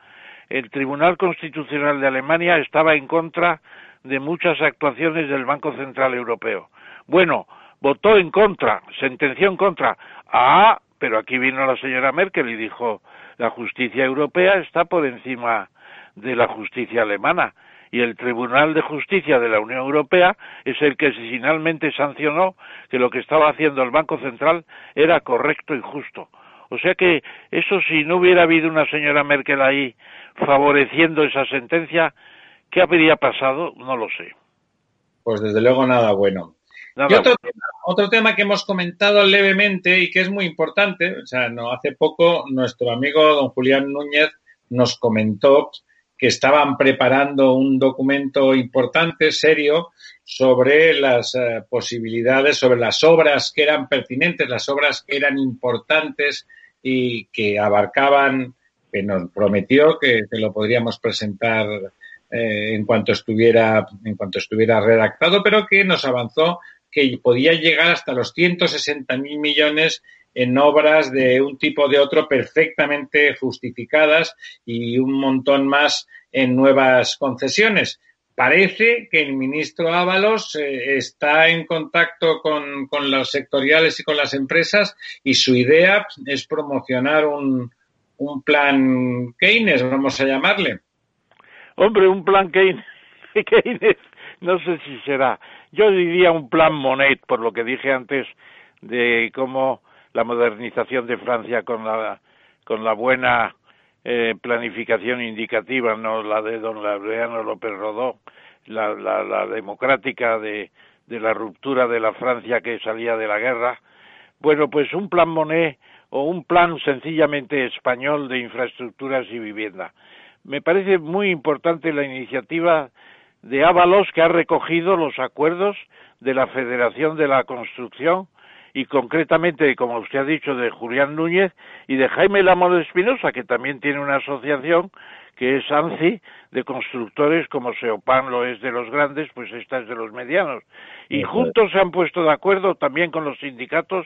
el Tribunal Constitucional de Alemania estaba en contra de muchas actuaciones del Banco Central Europeo. Bueno, votó en contra, sentenció en contra. Ah, pero aquí vino la señora Merkel y dijo, la justicia europea está por encima de la justicia alemana y el Tribunal de Justicia de la Unión Europea es el que finalmente sancionó que lo que estaba haciendo el Banco Central era correcto y justo. O sea que eso si no hubiera habido una señora Merkel ahí favoreciendo esa sentencia, ¿qué habría pasado? No lo sé. Pues desde luego nada bueno. Y otro tema, otro tema que hemos comentado levemente y que es muy importante, o sea, no hace poco nuestro amigo don Julián Núñez nos comentó que estaban preparando un documento importante, serio, sobre las eh, posibilidades, sobre las obras que eran pertinentes, las obras que eran importantes y que abarcaban, que nos prometió que, lo podríamos presentar eh, en cuanto estuviera, en cuanto estuviera redactado, pero que nos avanzó que podía llegar hasta los 160.000 millones en obras de un tipo o de otro perfectamente justificadas y un montón más en nuevas concesiones. Parece que el ministro Ábalos eh, está en contacto con, los sectoriales y con las empresas y su idea es promocionar un, un plan Keynes, vamos a llamarle. Hombre, un plan Keynes, Keynes, no sé si será. Yo diría un plan Monet, por lo que dije antes de cómo la modernización de Francia con la, con la buena eh, planificación indicativa, no la de don Laureano López Rodó, la, la, la democrática de, de la ruptura de la Francia que salía de la guerra. Bueno, pues un plan Monet o un plan sencillamente español de infraestructuras y vivienda. Me parece muy importante la iniciativa de Ábalos que ha recogido los acuerdos de la Federación de la Construcción y concretamente, como usted ha dicho, de Julián Núñez y de Jaime Lamor Espinosa, que también tiene una asociación que es ANCI, de constructores como Seopan lo es de los grandes, pues esta es de los medianos. Y juntos se han puesto de acuerdo también con los sindicatos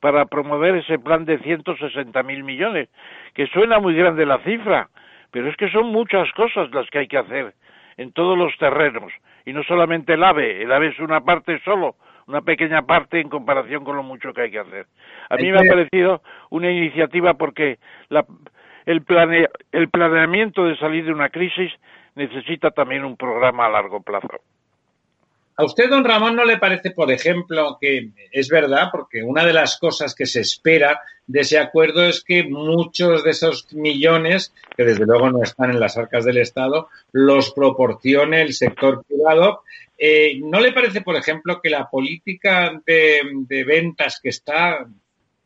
para promover ese plan de 160 mil millones, que suena muy grande la cifra, pero es que son muchas cosas las que hay que hacer en todos los terrenos, y no solamente el AVE, el AVE es una parte solo, una pequeña parte en comparación con lo mucho que hay que hacer. A mí me ha parecido una iniciativa porque el, el planeamiento de salir de una crisis necesita también un programa a largo plazo. ¿A usted, don Ramón, no le parece, por ejemplo, que es verdad, porque una de las cosas que se espera de ese acuerdo es que muchos de esos millones, que desde luego no están en las arcas del Estado, los proporcione el sector privado. Eh, ¿No le parece, por ejemplo, que la política de, ventas que está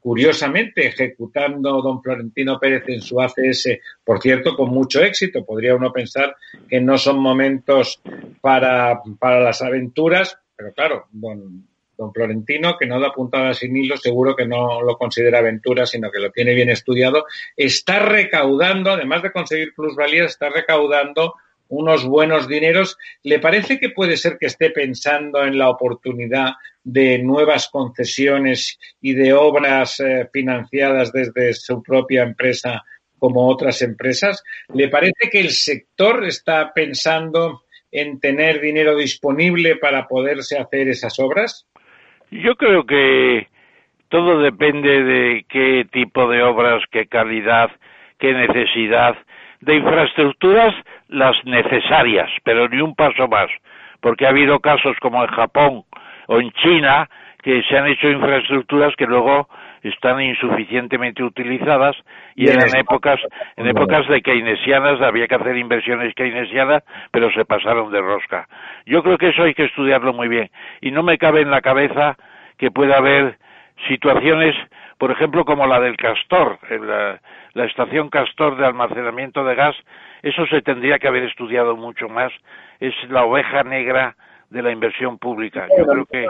curiosamente ejecutando don Florentino Pérez en su ACS, por cierto, con mucho éxito. Podría uno pensar que no son momentos para, las aventuras, pero claro, don, don Florentino, que no da puntada sin hilo, seguro que no lo considera aventura, sino que lo tiene bien estudiado, está recaudando, además de conseguir plusvalías, está recaudando unos buenos dineros. ¿Le parece que puede ser que esté pensando en la oportunidad de nuevas concesiones y de obras eh, financiadas desde su propia empresa como otras empresas? ¿Le parece que el sector está pensando en tener dinero disponible para poderse hacer esas obras? Yo creo que todo depende de qué tipo de obras, qué calidad, qué necesidad de infraestructuras las necesarias, pero ni un paso más, porque ha habido casos como en Japón o en China que se han hecho infraestructuras que luego están insuficientemente utilizadas y en épocas en épocas de keynesianas había que hacer inversiones keynesianas pero se pasaron de rosca. Yo creo que eso hay que estudiarlo muy bien y no me cabe en la cabeza que pueda haber situaciones, por ejemplo, como la del Castor, la, la estación Castor de almacenamiento de gas, eso se tendría que haber estudiado mucho más. Es la oveja negra de la inversión pública. Yo creo que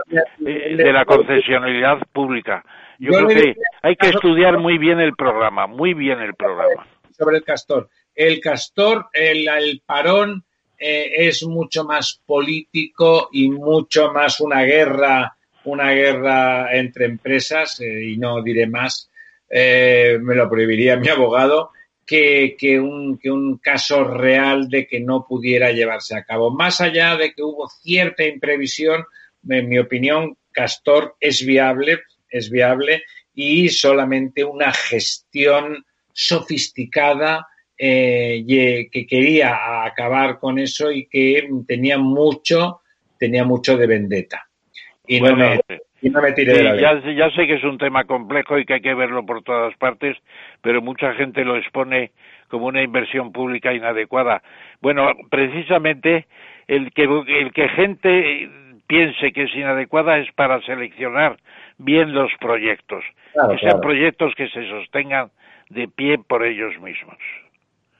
eh, de la concesionalidad pública. Yo creo que hay que estudiar muy bien el programa, muy bien el programa. Sobre el Castor. El Castor, el, parón eh, es mucho más político y mucho más una guerra, una guerra entre empresas, eh, y no diré más, eh, me lo prohibiría mi abogado, que, que, un, que un caso real de que no pudiera llevarse a cabo. Más allá de que hubo cierta imprevisión, en mi opinión, Castor es viable, es viable y solamente una gestión sofisticada eh, que quería acabar con eso y que tenía mucho, tenía mucho de vendetta. Y no me, tiré de la ya, ya sé que es un tema complejo y que hay que verlo por todas partes, pero mucha gente lo expone como una inversión pública inadecuada. Bueno, precisamente el que, el que gente piense que es inadecuada es para seleccionar bien los proyectos, que sean proyectos que se sostengan de pie por ellos mismos.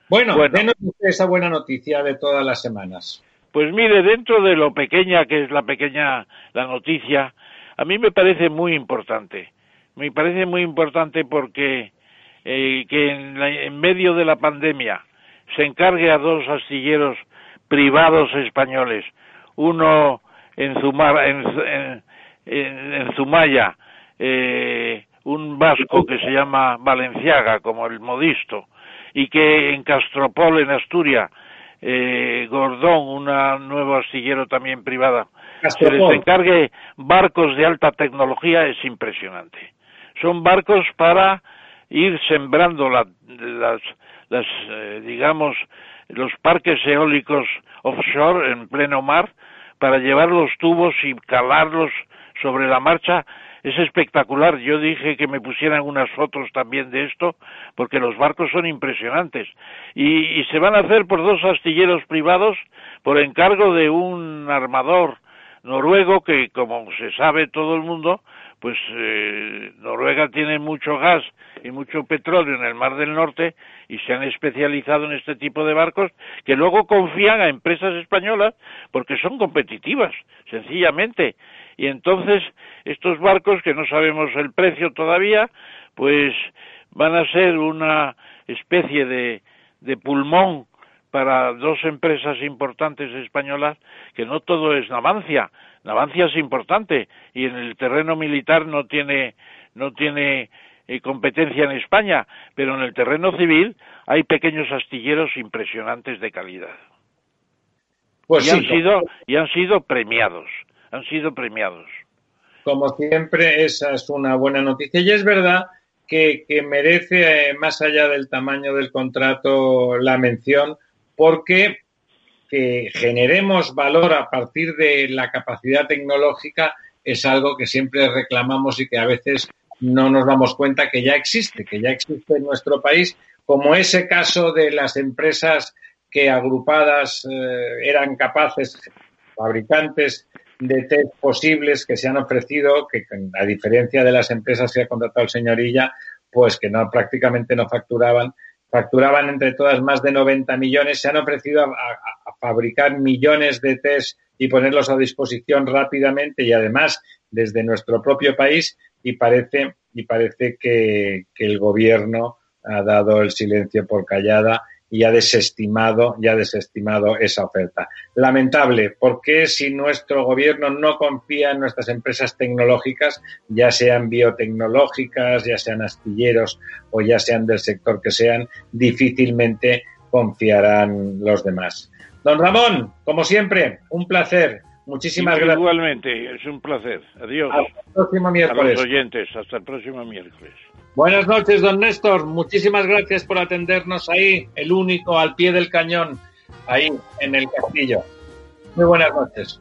Bueno, bueno denos esa buena noticia de todas las semanas. Pues mire, dentro de lo pequeña que es la pequeña la noticia, a mí me parece muy importante. Me parece muy importante porque eh, que en, medio de la pandemia se encargue a dos astilleros privados españoles, uno en, en, Zumaya, eh, un vasco que se llama Valenciaga, como el modisto, y que en Castropol, en Asturias, eh, Gordón, una nuevo astillero también privada, se les encargue barcos de alta tecnología es impresionante. Son barcos para ir sembrando las, las eh, digamos, los parques eólicos offshore en pleno mar para llevar los tubos y calarlos sobre la marcha es espectacular. Yo dije que me pusieran unas fotos también de esto, porque los barcos son impresionantes. Y, y, se van a hacer por dos astilleros privados por encargo de un armador noruego que, como se sabe todo el mundo, pues eh, Noruega tiene mucho gas y mucho petróleo en el Mar del Norte y se han especializado en este tipo de barcos que luego confían a empresas españolas porque son competitivas, sencillamente. Y entonces estos barcos, que no sabemos el precio todavía, pues van a ser una especie de, de pulmón para dos empresas importantes españolas, que no todo es Navancia, Navancia es importante y en el terreno militar no tiene, no tiene eh, competencia en España, pero en el terreno civil hay pequeños astilleros impresionantes de calidad. Pues y, han sido, y han sido premiados, han sido premiados. Como siempre, esa es una buena noticia. Y es verdad que, merece, eh, más allá del tamaño del contrato, la mención, porque que generemos valor a partir de la capacidad tecnológica es algo que siempre reclamamos y que a veces no nos damos cuenta que ya existe, que ya existe en nuestro país, como ese caso de las empresas que agrupadas eh, eran capaces, fabricantes de test posibles que se han ofrecido, que a diferencia de las empresas que ha contratado el señorilla, pues que no prácticamente no facturaban, facturaban entre todas más de 90 millones, se han ofrecido a, fabricar millones de test y ponerlos a disposición rápidamente y además desde nuestro propio país y parece y parece que el gobierno ha dado el silencio por callada y ha desestimado, ya ha desestimado esa oferta. Lamentable, porque si nuestro gobierno no confía en nuestras empresas tecnológicas, ya sean biotecnológicas, ya sean astilleros o ya sean del sector que sean, difícilmente confiarán los demás. Don Ramón, como siempre, un placer. Muchísimas gracias. Igualmente, es un placer. Adiós. Hasta el próximo miércoles. A los oyentes, hasta el próximo miércoles. Buenas noches, don Néstor. Muchísimas gracias por atendernos ahí, el único al pie del cañón, ahí en el castillo. Muy buenas noches.